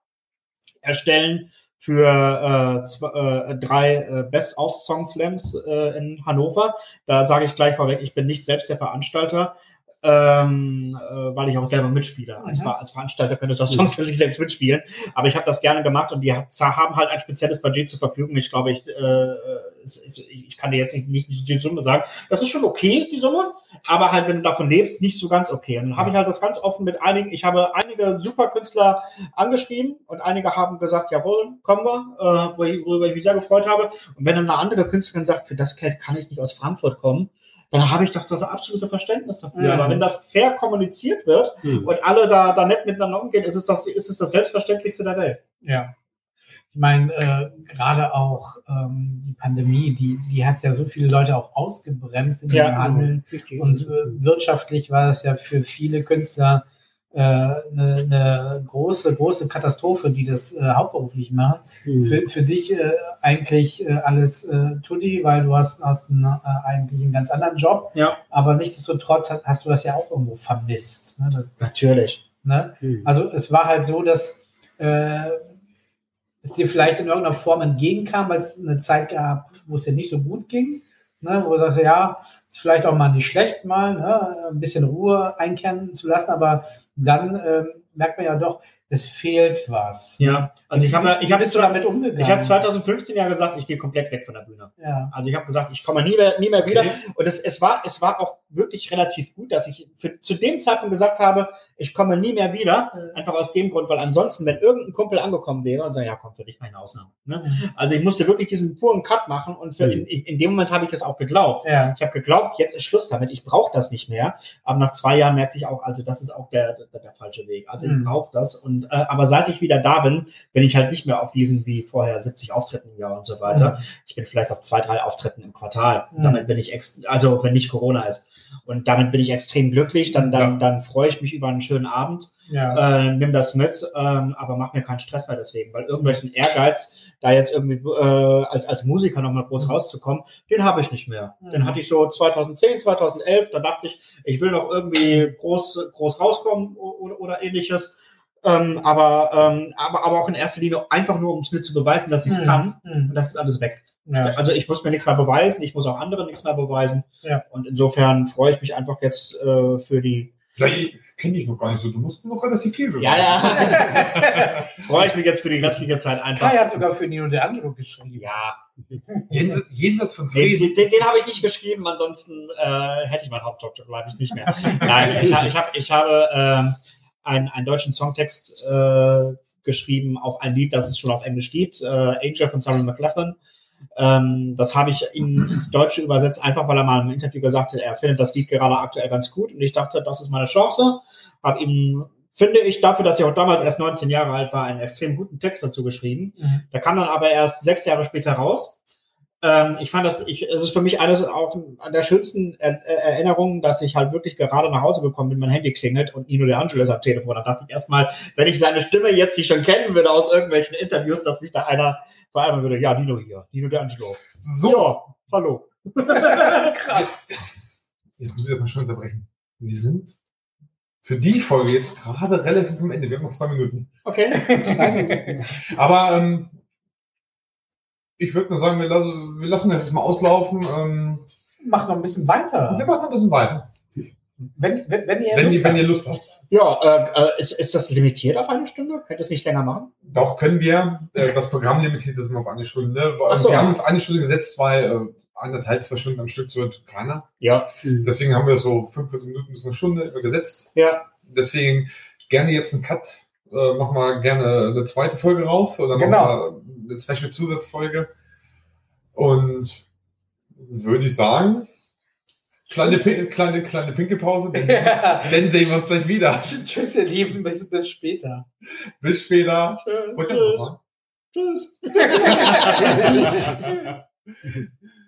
erstellen für äh, zwei, äh, drei äh, Best-of-Song-Slams äh, in Hannover. Da sage ich gleich vorweg, ich bin nicht selbst der Veranstalter, ähm, äh, weil ich auch selber mitspiele. Als, Mhm. Als Veranstalter könnte ich auch sonst nicht selbst mitspielen. Aber ich habe das gerne gemacht und die hat, haben halt ein spezielles Budget zur Verfügung. Ich glaube, ich, äh, ich kann dir jetzt nicht, nicht die Summe sagen. Das ist schon okay, die Summe, aber halt, wenn du davon lebst, nicht so ganz okay. Und dann habe ich halt das ganz offen mit einigen, ich habe einige super Künstler angeschrieben und einige haben gesagt, jawohl, kommen wir, äh, worüber ich mich sehr gefreut habe. Und wenn dann eine andere Künstlerin sagt, für das Geld kann ich nicht aus Frankfurt kommen, dann habe ich doch das absolute Verständnis dafür. Mhm. Aber wenn das fair kommuniziert wird Mhm. und alle da, da nett miteinander umgehen, ist es, das, ist es das Selbstverständlichste der Welt. Ja. Ich meine, äh, gerade auch ähm, die Pandemie, die, die hat ja so viele Leute auch ausgebremst in Ja, dem Handel. Richtig. Und äh, wirtschaftlich war das ja für viele Künstler eine, eine große, große Katastrophe, die das äh, hauptberuflich machen. Hm. Für, für dich äh, eigentlich äh, alles äh, tutti, weil du hast, hast einen, äh, eigentlich einen ganz anderen Job, Ja, aber nichtsdestotrotz hast, hast du das ja auch irgendwo vermisst. Ne? Das, natürlich. ne? Hm. Also es war halt so, dass äh, es dir vielleicht in irgendeiner Form entgegenkam, weil es eine Zeit gab, wo es dir nicht so gut ging, ne? wo du sagst, ja, ist vielleicht auch mal nicht schlecht, mal ne? ein bisschen Ruhe einkehren zu lassen, aber dann ähm, merkt man ja doch, es fehlt was. Ja, also ich habe ich habe bist du damit umgegangen? ich habe 2015 ja gesagt, ich gehe komplett weg von der Bühne. ja. Also ich habe gesagt, ich komme nie mehr, nie mehr wieder. Okay. Und es, es, war, es war auch wirklich relativ gut, dass ich für, zu dem Zeitpunkt gesagt habe, ich komme nie mehr wieder. Einfach aus dem Grund, weil ansonsten, wenn irgendein Kumpel angekommen wäre und sagt, ja, komm, für dich meine Ausnahme. Ne? Also ich musste wirklich diesen puren Cut machen und für, in, in dem Moment habe ich es auch geglaubt. Ja. Ich habe geglaubt, jetzt ist Schluss damit, ich brauche das nicht mehr. Aber nach zwei Jahren merkte ich auch, also das ist auch der, der, der falsche Weg. Also ich Mhm. brauche das. Und äh, aber seit ich wieder da bin, bin ich halt nicht mehr auf diesen wie vorher 70 Auftritten im Jahr und so weiter. Ich bin vielleicht auf zwei, drei Auftritten im Quartal. Mhm. Damit bin ich ex also wenn nicht Corona ist. Und damit bin ich extrem glücklich. Dann, dann, dann freue ich mich über einen schönen Abend. Ja. Äh, nimm das mit, ähm, aber mach mir keinen Stress mehr deswegen, weil irgendwelchen Ehrgeiz, da jetzt irgendwie äh, als, als Musiker nochmal groß rauszukommen, den habe ich nicht mehr. Mhm. Den hatte ich so 2010, 2011, da dachte ich, ich will noch irgendwie groß, groß rauskommen oder, oder ähnliches. Ähm, aber, ähm, aber, aber auch in erster Linie einfach nur, um es mir zu beweisen, dass ich es Mhm. kann. Und Mhm. das ist alles weg. Ja. Also ich muss mir nichts mehr beweisen, ich muss auch anderen nichts mehr beweisen. Ja. Und insofern freue ich mich einfach jetzt äh, für die, Ja, ich kenne dich noch gar nicht so. Du musst noch relativ viel beweisen. ja, ja, freue ich mich jetzt für die restliche Zeit einfach. Kai hat sogar für Nino De Angelo geschrieben. Ja, Jense, jenseits von den, Frieden. den, den, den habe ich nicht geschrieben, ansonsten äh, hätte ich meinen Hauptjob, da bleibe ich nicht mehr. Nein, ich, ich, hab, ich habe ähm, einen, einen deutschen Songtext äh, geschrieben auf ein Lied, das es schon auf Englisch gibt, äh, Angel von Sarah McLachlan. Ähm, das habe ich in, ins Deutsche übersetzt, einfach weil er mal im Interview gesagt hat, er findet das Lied gerade aktuell ganz gut. Und ich dachte, das ist meine Chance. Habe ihm, finde ich, dafür, dass ich auch damals erst 19 Jahre alt war, einen extrem guten Text dazu geschrieben. Mhm. Der kam dann aber erst sechs Jahre später raus. Ähm, ich fand das, ich, es ist für mich eines auch an der schönsten er er Erinnerungen, dass ich halt wirklich gerade nach Hause gekommen bin, mein Handy klingelt und Nino De Angelo ist am Telefon. Da dachte ich erstmal, wenn ich seine Stimme jetzt nicht schon kennen würde aus irgendwelchen Interviews, dass mich da einer vereinbaren würde, ja, Nino hier, Nino De Angelo. So, Ja, hallo. Krass. jetzt muss ich mal schon unterbrechen. Wir sind für die Folge jetzt gerade relativ am Ende. Wir haben noch zwei Minuten. Okay. Aber ähm, ich würde nur sagen, wir lassen, wir lassen das jetzt mal auslaufen. Ähm, Mach noch ein bisschen weiter. wir machen ein bisschen weiter. Wenn, wenn, wenn ihr Wenn, Lust ihr, wenn habt. ihr Lust habt. Ja, äh, äh, ist, ist das limitiert auf eine Stunde? Könnt ihr es nicht länger machen? Doch können wir. Äh, das Programm limitiert ist immer auf eine Stunde. So. Wir haben uns eine Stunde gesetzt, weil äh, anderthalb, zwei Stunden am Stück so keiner. Ja. Deswegen haben wir so 45 Minuten bis eine Stunde gesetzt. Ja. Deswegen gerne jetzt einen Cut. Äh, machen wir gerne eine zweite Folge raus oder Genau. machen wir eine zweite Zusatzfolge. Und würde ich sagen, kleine, kleine, kleine Pinkelpause, denn, dann sehen wir uns gleich wieder. Tschüss, ihr Lieben. Bis, bis später. Bis später. Tschüss. Tschüss.